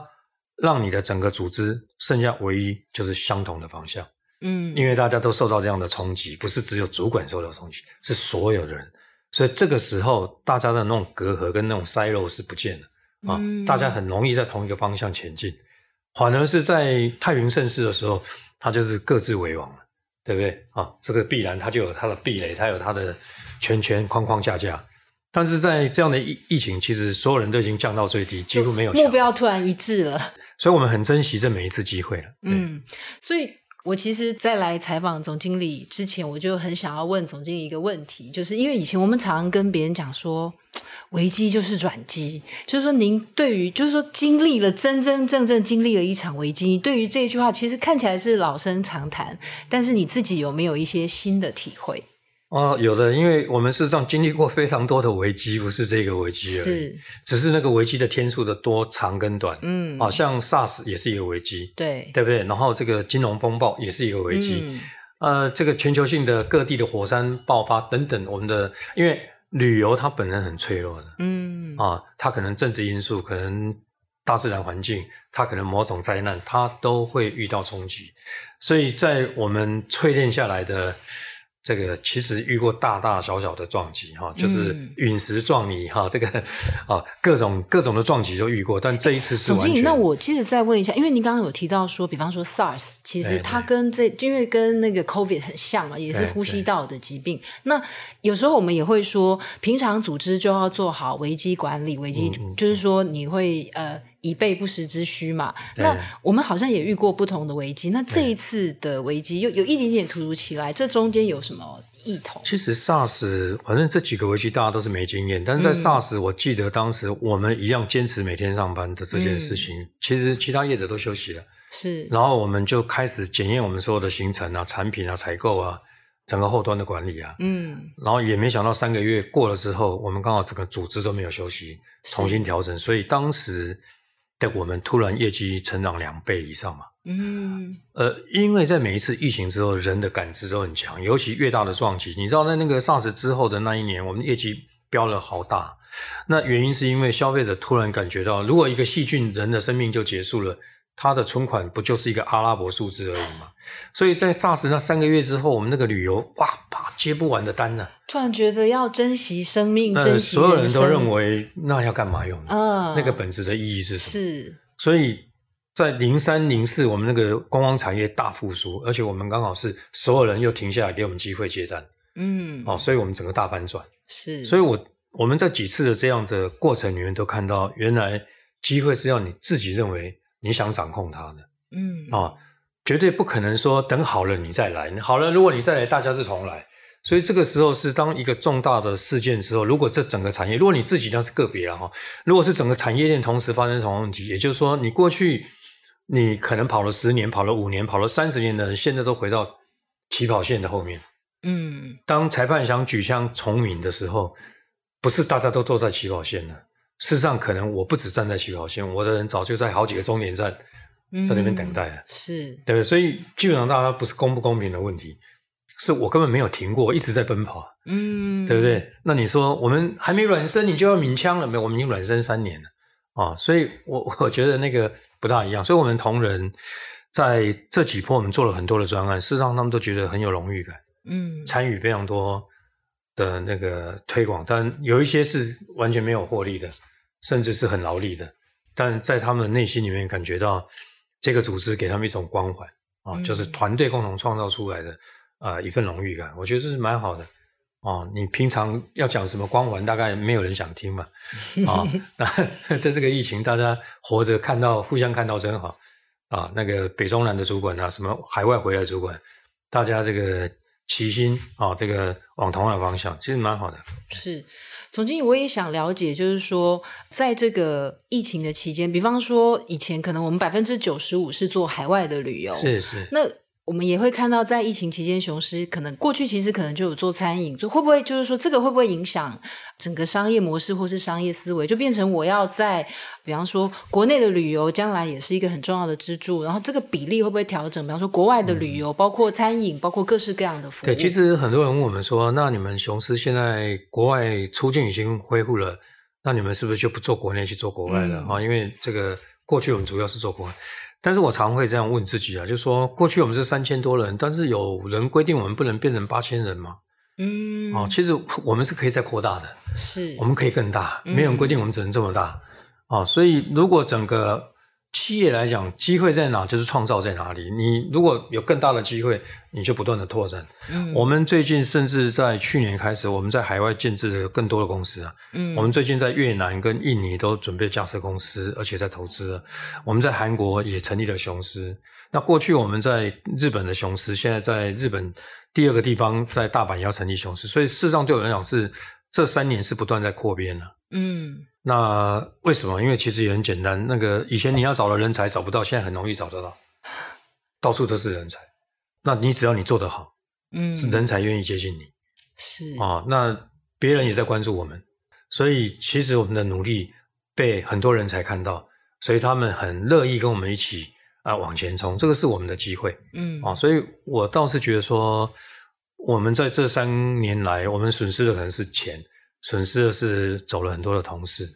让你的整个组织剩下唯一就是相同的方向。嗯，因为大家都受到这样的冲击，不是只有主管受到冲击，是所有的人。所以这个时候，大家的那种隔阂跟那种 silo 是不见了啊，嗯、大家很容易在同一个方向前进。反而是在太平盛世的时候，他就是各自为王了，对不对啊？这个必然他就有他的壁垒，他有他的圈圈框框架架。但是在这样的疫疫情，其实所有人都已经降到最低，几乎没有目标突然一致了。所以我们很珍惜这每一次机会了。嗯，所以。我其实，在来采访总经理之前，我就很想要问总经理一个问题，就是因为以前我们常常跟别人讲说，危机就是转机，就是说您对于，就是说经历了真真正正经历了一场危机，对于这句话，其实看起来是老生常谈，但是你自己有没有一些新的体会？哦，有的，因为我们事实上经历过非常多的危机，不是这个危机而已，是只是那个危机的天数的多长跟短。嗯，好像 SARS 也是一个危机，对，对不对？然后这个金融风暴也是一个危机，嗯、呃，这个全球性的各地的火山爆发等等，我们的因为旅游它本身很脆弱的，嗯，啊，它可能政治因素，可能大自然环境，它可能某种灾难，它都会遇到冲击，所以在我们淬炼下来的。这个其实遇过大大小小的撞击哈，就是陨石撞你哈，这个啊各种各种的撞击都遇过，但这一次是总经理。那我其实再问一下，因为您刚刚有提到说，比方说 SARS，其实它跟这因为跟那个 COVID 很像嘛，也是呼吸道的疾病。那有时候我们也会说，平常组织就要做好危机管理，危机就是说你会呃。以备不时之需嘛。那我们好像也遇过不同的危机。那这一次的危机又有一点点突如其来，这中间有什么异同？其实 SARS，反正这几个危机大家都是没经验。但是在 SARS，我记得当时我们一样坚持每天上班的这件事情，嗯、其实其他业者都休息了。是。然后我们就开始检验我们所有的行程啊、产品啊、采购啊、整个后端的管理啊。嗯。然后也没想到三个月过了之后，我们刚好整个组织都没有休息，重新调整。所以当时。我们突然业绩成长两倍以上嘛？嗯，呃，因为在每一次疫情之后，人的感知都很强，尤其越大的撞击，你知道，在那个 SARS 之后的那一年，我们业绩飙了好大。那原因是因为消费者突然感觉到，如果一个细菌人的生命就结束了。他的存款不就是一个阿拉伯数字而已吗？所以在 SARS 那三个月之后，我们那个旅游哇，啪接不完的单呢。突然觉得要珍惜生命，珍惜所有人都认为那要干嘛用？啊，那个本质的意义是什么？是。所以在零三零四，我们那个观光产业大复苏，而且我们刚好是所有人又停下来给我们机会接单。嗯，哦，所以我们整个大反转。是。所以我我们在几次的这样的过程里面都看到，原来机会是要你自己认为。你想掌控它的，嗯啊、哦，绝对不可能说等好了你再来。好了，如果你再来，大家是重来。所以这个时候是当一个重大的事件之后，如果这整个产业，如果你自己那是个别了哈，如果是整个产业链同时发生同样问题，也就是说，你过去你可能跑了十年、跑了五年、跑了三十年的人，现在都回到起跑线的后面。嗯，当裁判想举枪从命的时候，不是大家都坐在起跑线了。事实上，可能我不止站在起跑线，我的人早就在好几个终点站，在那边等待了。嗯、是，对不对？所以基本上大家不是公不公平的问题，是我根本没有停过，一直在奔跑。嗯，对不对？那你说我们还没软身，你就要鸣枪了没有？我们已经软身三年了啊！所以我 我觉得那个不大一样。所以我们同仁在这几波，我们做了很多的专案，事实上他们都觉得很有荣誉感。嗯，参与非常多的那个推广，但有一些是完全没有获利的。甚至是很劳力的，但在他们的内心里面感觉到这个组织给他们一种光环啊，嗯、就是团队共同创造出来的啊、呃、一份荣誉感。我觉得这是蛮好的啊。你平常要讲什么光环，大概没有人想听嘛 啊。那 这这个疫情，大家活着看到互相看到真好啊。那个北中南的主管啊，什么海外回来主管，大家这个齐心啊，这个往同样的方向，其实蛮好的。是。总经理，我也想了解，就是说，在这个疫情的期间，比方说以前可能我们百分之九十五是做海外的旅游，是是。那我们也会看到，在疫情期间，雄狮可能过去其实可能就有做餐饮，就会不会就是说这个会不会影响整个商业模式或是商业思维，就变成我要在比方说国内的旅游将来也是一个很重要的支柱，然后这个比例会不会调整？比方说国外的旅游，嗯、包括餐饮，包括各式各样的服务。对，其实很多人问我们说，那你们雄狮现在国外出境已经恢复了，那你们是不是就不做国内去做国外了啊？嗯、因为这个过去我们主要是做国外。但是我常会这样问自己啊，就是说，过去我们是三千多人，但是有人规定我们不能变成八千人吗？嗯，哦，其实我们是可以再扩大的，是，我们可以更大，没有人规定我们只能这么大，嗯、哦，所以如果整个。企业来讲，机会在哪就是创造在哪里。你如果有更大的机会，你就不断的拓展。嗯，我们最近甚至在去年开始，我们在海外建置了更多的公司啊。嗯，我们最近在越南跟印尼都准备架设公司，而且在投资了。我们在韩国也成立了雄狮。那过去我们在日本的雄狮，现在在日本第二个地方在大阪也要成立雄狮。所以事实上对我来讲是这三年是不断在扩编了。嗯。那为什么？因为其实也很简单。那个以前你要找的人才找不到，现在很容易找得到，到处都是人才。那你只要你做得好，嗯，人才愿意接近你，是啊。那别人也在关注我们，所以其实我们的努力被很多人才看到，所以他们很乐意跟我们一起啊往前冲。这个是我们的机会，嗯啊。所以我倒是觉得说，我们在这三年来，我们损失的可能是钱。损失的是走了很多的同事，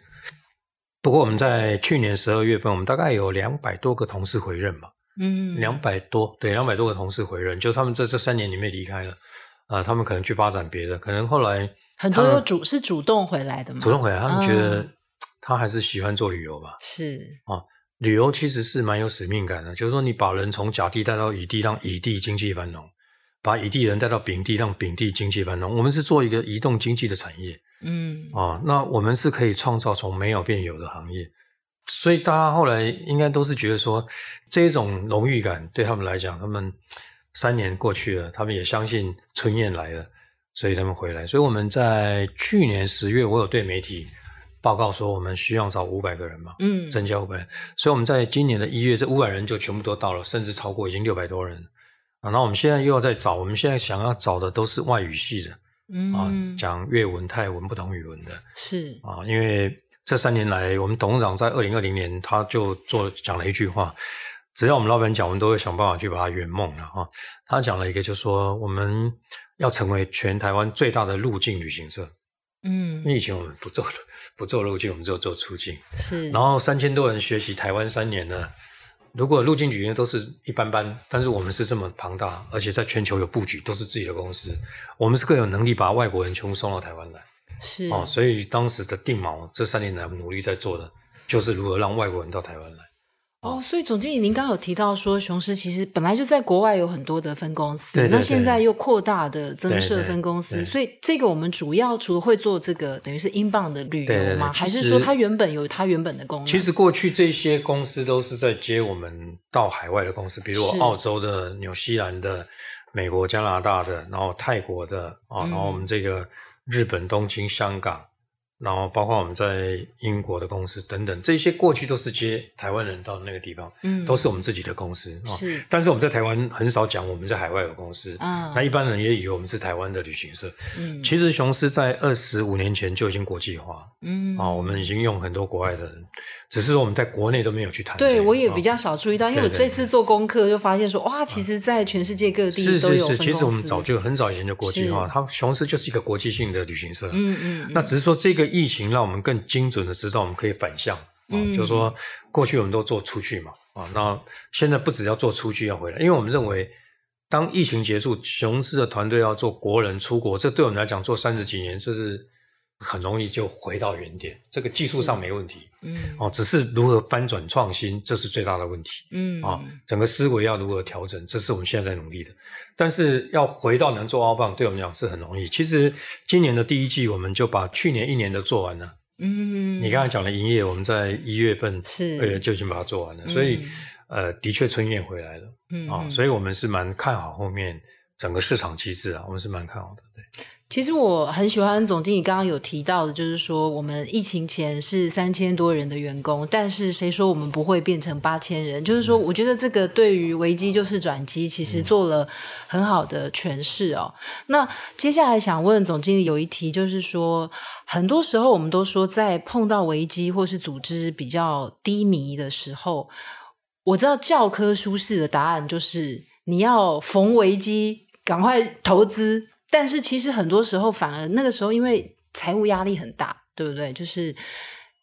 不过我们在去年十二月份，我们大概有两百多个同事回任吧，嗯，两百多，对，两百多个同事回任，就他们在这三年里面离开了，啊、呃，他们可能去发展别的，可能后来很多都主是主动回来的嘛，主动回来，他们觉得 他还是喜欢做旅游吧，是。啊，旅游其实是蛮有使命感的，就是说你把人从甲地带到乙地，让乙地经济繁荣，把乙地人带到丙地，让丙地经济繁荣，我们是做一个移动经济的产业。嗯啊，那我们是可以创造从没有变有的行业，所以大家后来应该都是觉得说，这种荣誉感对他们来讲，他们三年过去了，他们也相信春燕来了，所以他们回来。所以我们在去年十月，我有对媒体报告说，我们需要找五百个人嘛，嗯，增加五百人。所以我们在今年的一月，这五百人就全部都到了，甚至超过，已经六百多人啊。那我们现在又要再找，我们现在想要找的都是外语系的。嗯啊，讲粤文、泰文不同语文的，是啊，因为这三年来，我们董事长在二零二零年他就做讲了一句话，只要我们老板讲，我们都会想办法去把它圆梦了啊。他讲了一个，就是说我们要成为全台湾最大的入境旅行社。嗯，因为以前我们不做不做入境，我们只有做出境。是，然后三千多人学习台湾三年了。如果入境旅游都是一般般，但是我们是这么庞大，而且在全球有布局，都是自己的公司，我们是更有能力把外国人全部送到台湾来。是哦，所以当时的定锚，这三年来努力在做的，就是如何让外国人到台湾来。哦，所以总经理，您刚刚有提到说，雄狮其实本来就在国外有很多的分公司，对对对，那现在又扩大的增设分公司，所以这个我们主要除了会做这个，等于是英镑的旅游吗？还是说它原本有它原本的功能？其实过去这些公司都是在接我们到海外的公司，比如澳洲的、纽西兰的、美国、加拿大的，然后泰国的啊，然后我们这个日本东京、香港。然后包括我们在英国的公司等等，这些过去都是接台湾人到那个地方，嗯，都是我们自己的公司啊。是，但是我们在台湾很少讲我们在海外有公司啊。那一般人也以为我们是台湾的旅行社。嗯，其实雄狮在二十五年前就已经国际化，嗯啊，我们已经用很多国外的人，只是说我们在国内都没有去谈。对，我也比较少注意到，因为我这次做功课就发现说，哇，其实，在全世界各地都有。是是是，其实我们早就很早以前就国际化，它雄狮就是一个国际性的旅行社。嗯嗯，那只是说这个。疫情让我们更精准的知道我们可以反向，嗯，就是说过去我们都做出去嘛，啊，那现在不只要做出去要回来，因为我们认为当疫情结束，雄狮的团队要做国人出国，这对我们来讲做三十几年，这是很容易就回到原点，这个技术上没问题，嗯，哦，只是如何翻转创新，这是最大的问题，嗯，啊，整个思维要如何调整，这是我们现在在努力的。但是要回到能做 outbound，对我们讲是很容易。其实今年的第一季，我们就把去年一年的做完了。嗯，你刚才讲的营业，我们在一月份、是呃就已经把它做完了。所以，呃，的确春燕回来了。嗯啊，所以我们是蛮看好后面整个市场机制啊，我们是蛮看好的。对。其实我很喜欢总经理刚刚有提到的，就是说我们疫情前是三千多人的员工，但是谁说我们不会变成八千人？就是说，我觉得这个对于危机就是转机，其实做了很好的诠释哦。那接下来想问总经理有一题，就是说，很多时候我们都说，在碰到危机或是组织比较低迷的时候，我知道教科书式的答案就是你要逢危机赶快投资。但是其实很多时候，反而那个时候，因为财务压力很大，对不对？就是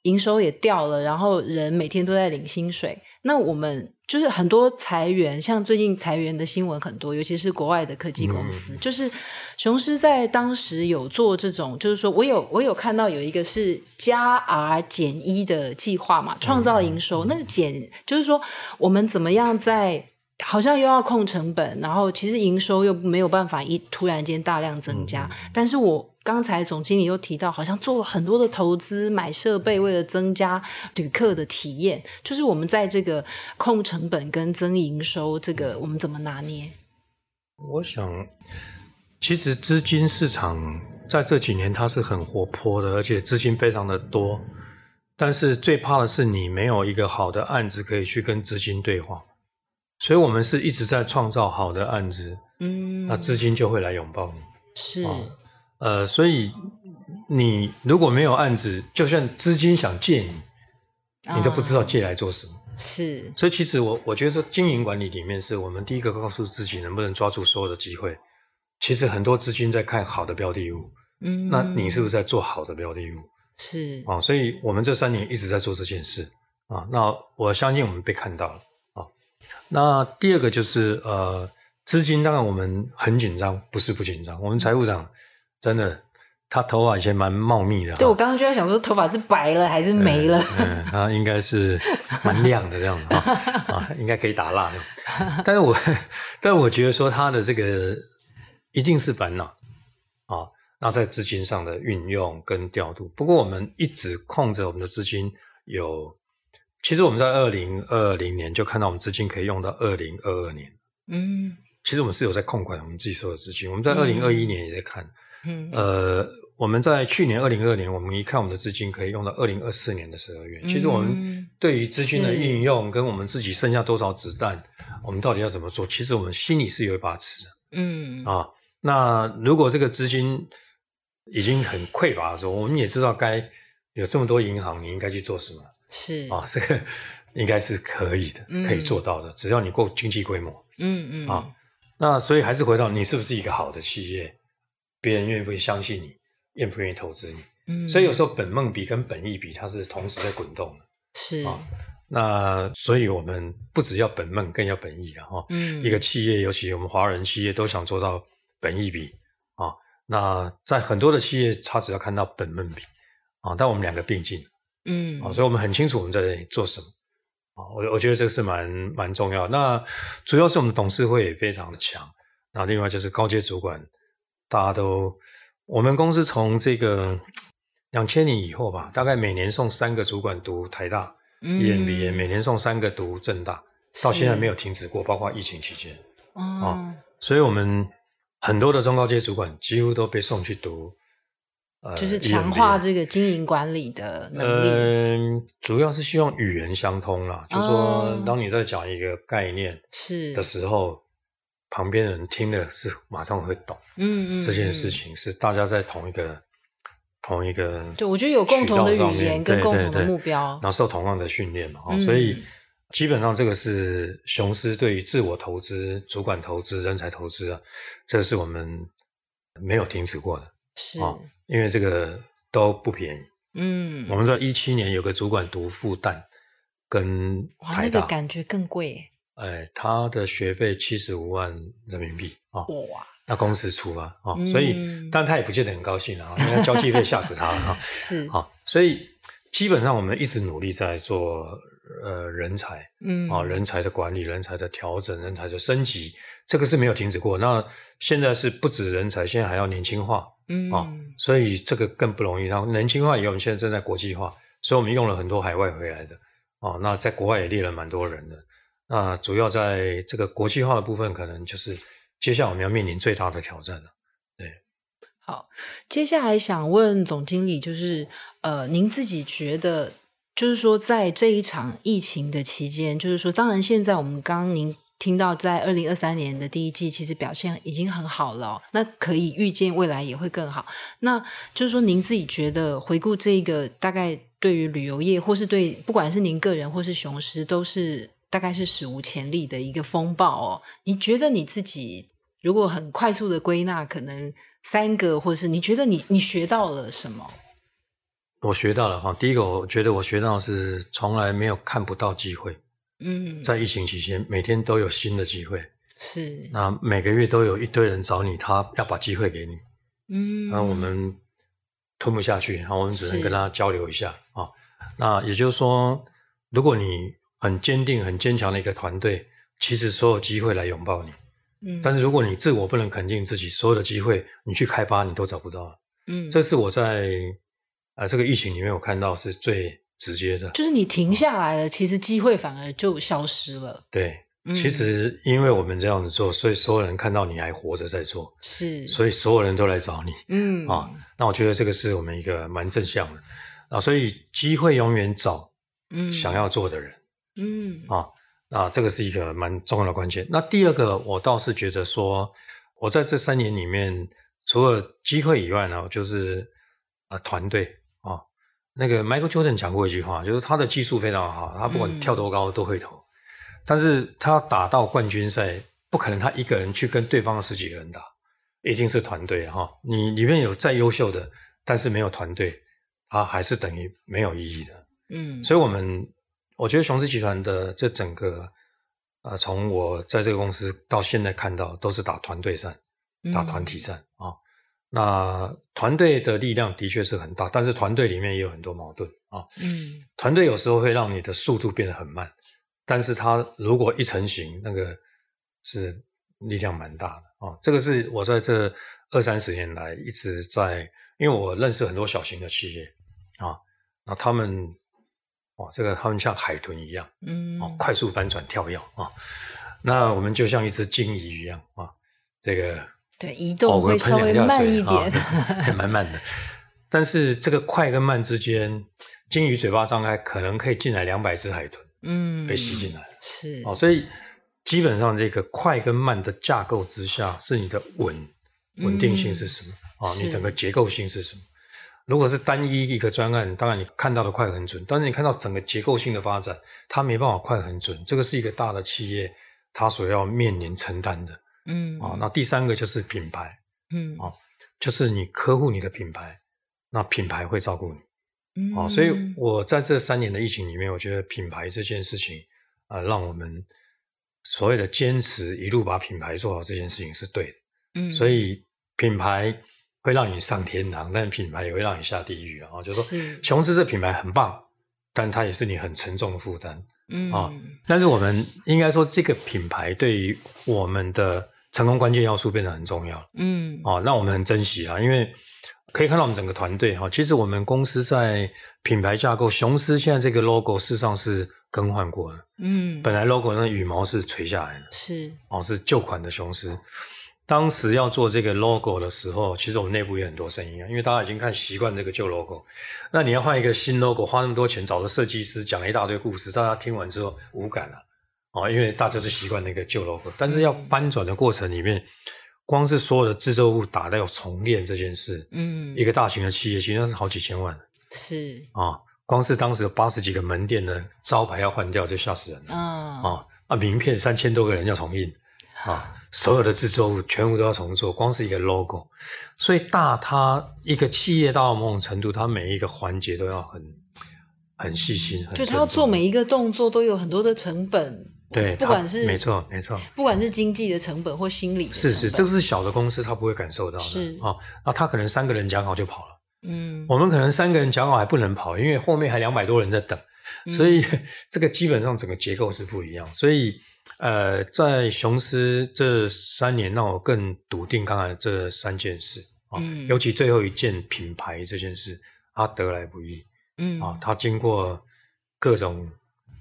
营收也掉了，然后人每天都在领薪水。那我们就是很多裁员，像最近裁员的新闻很多，尤其是国外的科技公司。嗯、就是雄狮在当时有做这种，就是说我有我有看到有一个是加 R 减一的计划嘛，创造营收。嗯、那个减就是说我们怎么样在。好像又要控成本，然后其实营收又没有办法一突然间大量增加。嗯、但是我刚才总经理又提到，好像做了很多的投资，买设备，为了增加旅客的体验。就是我们在这个控成本跟增营收，这个我们怎么拿捏？我想，其实资金市场在这几年它是很活泼的，而且资金非常的多。但是最怕的是你没有一个好的案子可以去跟资金对话。所以，我们是一直在创造好的案子，嗯，那资金就会来拥抱你，是，呃，所以你如果没有案子，就算资金想借你，你都不知道借来做什么，是。所以，其实我我觉得说，经营管理里面是我们第一个告诉自己能不能抓住所有的机会。其实很多资金在看好的标的物，嗯，那你是不是在做好的标的物？是啊，所以我们这三年一直在做这件事啊。那我相信我们被看到了。那第二个就是呃，资金当然我们很紧张，不是不紧张。我们财务长真的，他头发以前蛮茂密的。对，我刚刚就在想说，头发是白了还是没了？嗯，他应该是蛮亮的这样子啊，应该可以打蜡的。但是我，但我觉得说他的这个一定是烦恼啊。那在资金上的运用跟调度，不过我们一直控制我们的资金有。其实我们在二零二零年就看到我们资金可以用到二零二二年。嗯，其实我们是有在控管我们自己所有的资金。我们在二零二一年也在看。嗯，呃，我们在去年二零二二年，我们一看我们的资金可以用到二零二四年的十二月。其实我们对于资金的运用跟我们自己剩下多少子弹，我们到底要怎么做？其实我们心里是有一把尺的。嗯啊，那如果这个资金已经很匮乏的时候，我们也知道该有这么多银行，你应该去做什么。是啊，这个 应该是可以的，嗯、可以做到的，只要你够经济规模。嗯嗯啊，那所以还是回到你是不是一个好的企业，别人愿不愿意相信你，愿不愿意投资你？嗯，所以有时候本梦比跟本意比它是同时在滚动的。是啊，那所以我们不只要本梦，更要本意啊！哈，嗯，一个企业，尤其我们华人企业都想做到本意比啊。那在很多的企业，他只要看到本梦比啊，但我们两个并进。嗯，啊，所以我们很清楚我们在这里做什么，啊，我我觉得这是蛮蛮重要。那主要是我们董事会也非常的强，那另外就是高阶主管，大家都，我们公司从这个两千年以后吧，大概每年送三个主管读台大 EMBA，嗯，每年送三个读政大，到现在没有停止过，包括疫情期间，啊，所以我们很多的中高阶主管几乎都被送去读。就是强化这个经营管理的能力。嗯、呃，主要是希望语言相通啦。哦、就是说，当你在讲一个概念是的时候，旁边人听的是马上会懂。嗯嗯，这件事情是大家在同一个同一个。对，我觉得有共同的语言跟共同的目标，然后受同样的训练嘛。嗯、所以基本上这个是雄狮对于自我投资、主管投资、人才投资啊，这是我们没有停止过的。是哦。因为这个都不便宜，嗯，我们知道一七年有个主管读复旦，跟台大，哇，那个感觉更贵，哎，他的学费七十五万人民币啊，哇，那公司出啊，啊，所以，但他也不见得很高兴啊，因为交际费吓死他了哈，是，好，所以基本上我们一直努力在做。呃，人才，嗯，啊，人才的管理，人才的调整，人才的升级，这个是没有停止过。那现在是不止人才，现在还要年轻化，嗯，啊，所以这个更不容易。然后年轻化以后，我们现在正在国际化，所以我们用了很多海外回来的，啊，那在国外也列了蛮多人的。那主要在这个国际化的部分，可能就是接下来我们要面临最大的挑战了。对，好，接下来想问总经理，就是呃，您自己觉得，就是说在这一场疫情的期间，就是说，当然现在我们刚您。听到在二零二三年的第一季，其实表现已经很好了，那可以预见未来也会更好。那就是说，您自己觉得回顾这个，大概对于旅游业，或是对不管是您个人或是雄狮，都是大概是史无前例的一个风暴哦。你觉得你自己如果很快速的归纳，可能三个，或是你觉得你你学到了什么？我学到了哈，第一个，我觉得我学到的是从来没有看不到机会。嗯，在疫情期间，每天都有新的机会，是。那每个月都有一堆人找你，他要把机会给你，嗯，那我们吞不下去，然后我们只能跟他交流一下啊。那也就是说，如果你很坚定、很坚强的一个团队，其实所有机会来拥抱你，嗯。但是如果你自我不能肯定自己，所有的机会你去开发，你都找不到，嗯。这是我在呃这个疫情里面我看到是最。直接的，就是你停下来了，嗯、其实机会反而就消失了。对，嗯、其实因为我们这样子做，所以所有人看到你还活着在做，是，所以所有人都来找你。嗯啊，那我觉得这个是我们一个蛮正向的啊，所以机会永远找嗯想要做的人。嗯啊，啊这个是一个蛮重要的关键。那第二个，我倒是觉得说，我在这三年里面，除了机会以外呢，就是啊团队。那个 Michael Jordan 讲过一句话，就是他的技术非常好，他不管跳多高都会投，嗯、但是他要打到冠军赛，不可能他一个人去跟对方的十几个人打，一定是团队哈。你里面有再优秀的，但是没有团队，他还是等于没有意义的。嗯，所以我们我觉得雄狮集团的这整个，呃，从我在这个公司到现在看到，都是打团队战，打团体战啊。嗯那团队的力量的确是很大，但是团队里面也有很多矛盾啊。嗯，团队有时候会让你的速度变得很慢，但是它如果一成型，那个是力量蛮大的啊。这个是我在这二三十年来一直在，因为我认识很多小型的企业啊，那他们哇，这个他们像海豚一样，嗯，快速翻转跳跃啊，那我们就像一只鲸鱼一样啊，这个。对，移动会稍微慢一点，还蛮慢的。但是这个快跟慢之间，鲸鱼嘴巴张开，可能可以进来两百只海豚，嗯，被吸进来。是哦，所以基本上这个快跟慢的架构之下，是你的稳稳定性是什么？啊、嗯，你整个结构性是什么？如果是单一一个专案，当然你看到的快很准，但是你看到整个结构性的发展，它没办法快很准。这个是一个大的企业，它所要面临承担的。嗯啊，那第三个就是品牌，嗯。啊，就是你呵护你的品牌，那品牌会照顾你，嗯啊，所以我在这三年的疫情里面，我觉得品牌这件事情啊，让我们所谓的坚持一路把品牌做好这件事情是对的，嗯，所以品牌会让你上天堂，但品牌也会让你下地狱啊，就是说琼斯这品牌很棒，但它也是你很沉重的负担，嗯。啊，但是我们应该说这个品牌对于我们的成功关键要素变得很重要，嗯，哦，那我们很珍惜啊，因为可以看到我们整个团队哈，其实我们公司在品牌架构，雄狮现在这个 logo 事实上是更换过的，嗯，本来 logo 那羽毛是垂下来的，是，哦，是旧款的雄狮。当时要做这个 logo 的时候，其实我们内部也很多声音啊，因为大家已经看习惯这个旧 logo，那你要换一个新 logo，花那么多钱找个设计师讲了一大堆故事，大家听完之后无感了。哦，因为大家是习惯那个旧 logo，但是要翻转的过程里面，光是所有的制作物打掉重练这件事，嗯，一个大型的企业其实那是好几千万，是。啊、哦，光是当时有八十几个门店的招牌要换掉就吓死人了，啊、哦，啊，名片三千多个人要重印，啊、哦，所有的制作物全部都要重做，光是一个 logo，所以大它一个企业到某种程度，它每一个环节都要很很细心，就它要做每一个动作都有很多的成本。对，不管是没错没错，不管是经济的成本或心理的是是，这个是小的公司他不会感受到的，是。啊，那他可能三个人讲好就跑了，嗯，我们可能三个人讲好还不能跑，因为后面还两百多人在等，所以、嗯、这个基本上整个结构是不一样，所以呃，在雄狮这三年让我更笃定刚才这三件事啊，嗯、尤其最后一件品牌这件事，它得来不易，嗯。啊，它经过各种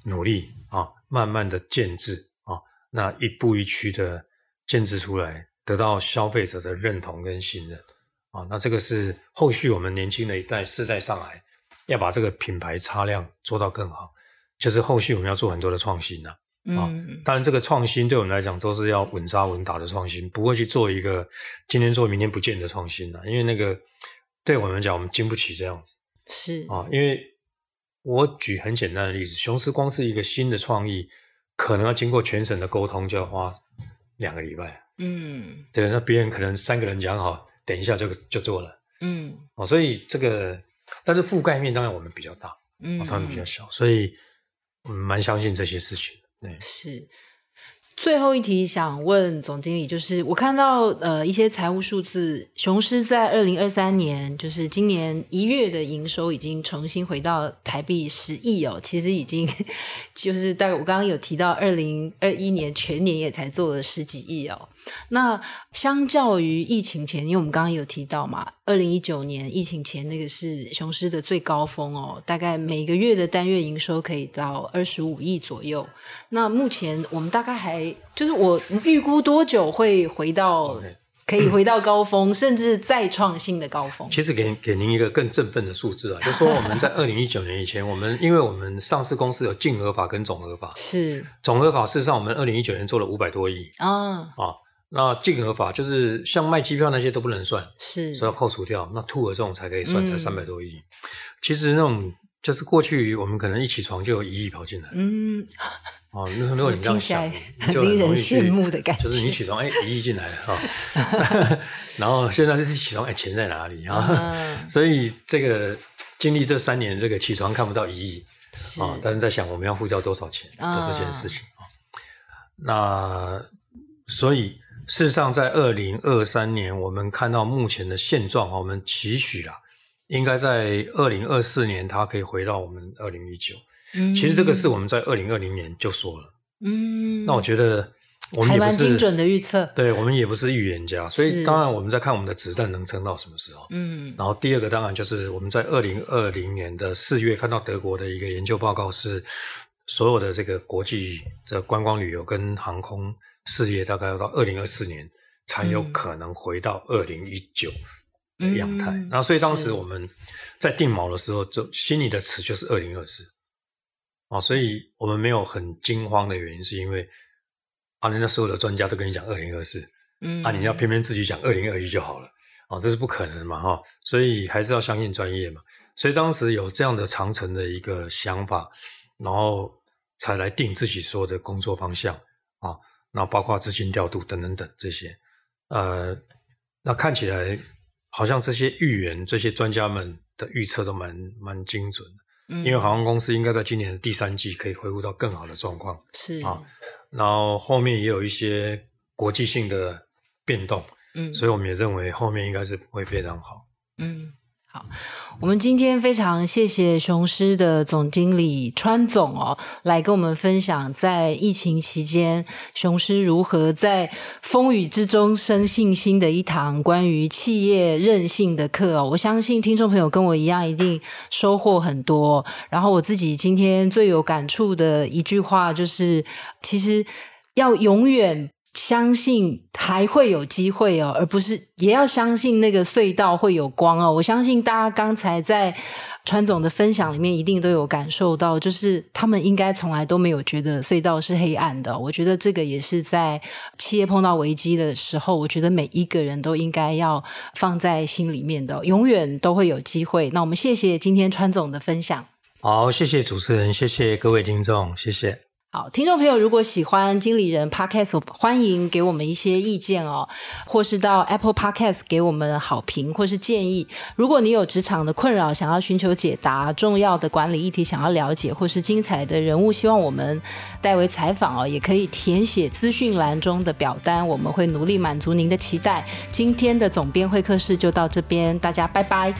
努力啊。慢慢的建制啊，那一步一趋的建制出来，得到消费者的认同跟信任啊。那这个是后续我们年轻的一代世代上海要把这个品牌擦亮，做到更好，就是后续我们要做很多的创新啊。啊，当然这个创新对我们来讲都是要稳扎稳打的创新，不会去做一个今天做明天不见的创新啊，因为那个对我们来讲我们经不起这样子。是啊，因为我举很简单的例子，雄狮光是一个新的创意，可能要经过全省的沟通，就要花两个礼拜。嗯，对，那别人可能三个人讲好，等一下就就做了。嗯，哦，所以这个，但是覆盖面当然我们比较大，嗯，他们比较小，所以我们蛮相信这些事情。对，是。最后一题想问总经理，就是我看到呃一些财务数字，雄狮在二零二三年，就是今年一月的营收已经重新回到台币十亿哦，其实已经 就是大概我刚刚有提到二零二一年全年也才做了十几亿哦。那相较于疫情前，因为我们刚刚有提到嘛，二零一九年疫情前那个是雄狮的最高峰哦，大概每个月的单月营收可以到二十五亿左右。那目前我们大概还就是我预估多久会回到可以回到高峰，嗯、甚至再创新的高峰？其实给给您一个更振奋的数字啊，就是说我们在 二零一九年以前，我们因为我们上市公司有净额法跟总额法，是总额法事实上我们二零一九年做了五百多亿啊啊。那净额法就是像卖机票那些都不能算，是，所以要扣除掉。那兔儿这种才可以算，才三百多亿。嗯、其实那种就是过去我们可能一起床就有一亿跑进来，嗯，哦，那如果你这样想，很令人羡慕的感觉，就是你起床哎一亿进来哈，哦、然后现在就是起床哎钱在哪里啊？嗯、所以这个经历这三年，这个起床看不到一亿啊、哦，但是在想我们要付掉多少钱，都是这件事情啊、嗯。那所以。事实上，在二零二三年，我们看到目前的现状，我们期许啊，应该在二零二四年，它可以回到我们二零一九。嗯，其实这个是我们在二零二零年就说了。嗯，那我觉得我们也不是精准的预测。对，我们也不是预言家，所以当然我们在看我们的子弹能撑到什么时候。嗯，然后第二个当然就是我们在二零二零年的四月看到德国的一个研究报告，是所有的这个国际的观光旅游跟航空。事业大概要到二零二四年才有可能回到二零一九的样态，嗯、然后所以当时我们在定锚的时候，就心里的词就是二零二四。啊，所以我们没有很惊慌的原因，是因为啊，人家所有的专家都跟你讲二零二四，嗯，啊，你要偏偏自己讲二零二一就好了。啊，这是不可能嘛哈，所以还是要相信专业嘛，所以当时有这样的长城的一个想法，然后才来定自己说的工作方向啊。那包括资金调度等等等这些，呃，那看起来好像这些预言、这些专家们的预测都蛮蛮精准的。嗯，因为航空公司应该在今年的第三季可以恢复到更好的状况。是啊，然后后面也有一些国际性的变动，嗯，所以我们也认为后面应该是会非常好。嗯。好，我们今天非常谢谢雄狮的总经理川总哦，来跟我们分享在疫情期间雄狮如何在风雨之中生信心的一堂关于企业韧性的课哦。我相信听众朋友跟我一样，一定收获很多。然后我自己今天最有感触的一句话就是，其实要永远。相信还会有机会哦，而不是也要相信那个隧道会有光哦。我相信大家刚才在川总的分享里面一定都有感受到，就是他们应该从来都没有觉得隧道是黑暗的。我觉得这个也是在企业碰到危机的时候，我觉得每一个人都应该要放在心里面的，永远都会有机会。那我们谢谢今天川总的分享。好，谢谢主持人，谢谢各位听众，谢谢。好，听众朋友，如果喜欢经理人 Podcast，欢迎给我们一些意见哦，或是到 Apple Podcast 给我们好评或是建议。如果你有职场的困扰，想要寻求解答，重要的管理议题想要了解，或是精彩的人物希望我们代为采访哦，也可以填写资讯栏中的表单，我们会努力满足您的期待。今天的总编会客室就到这边，大家拜拜。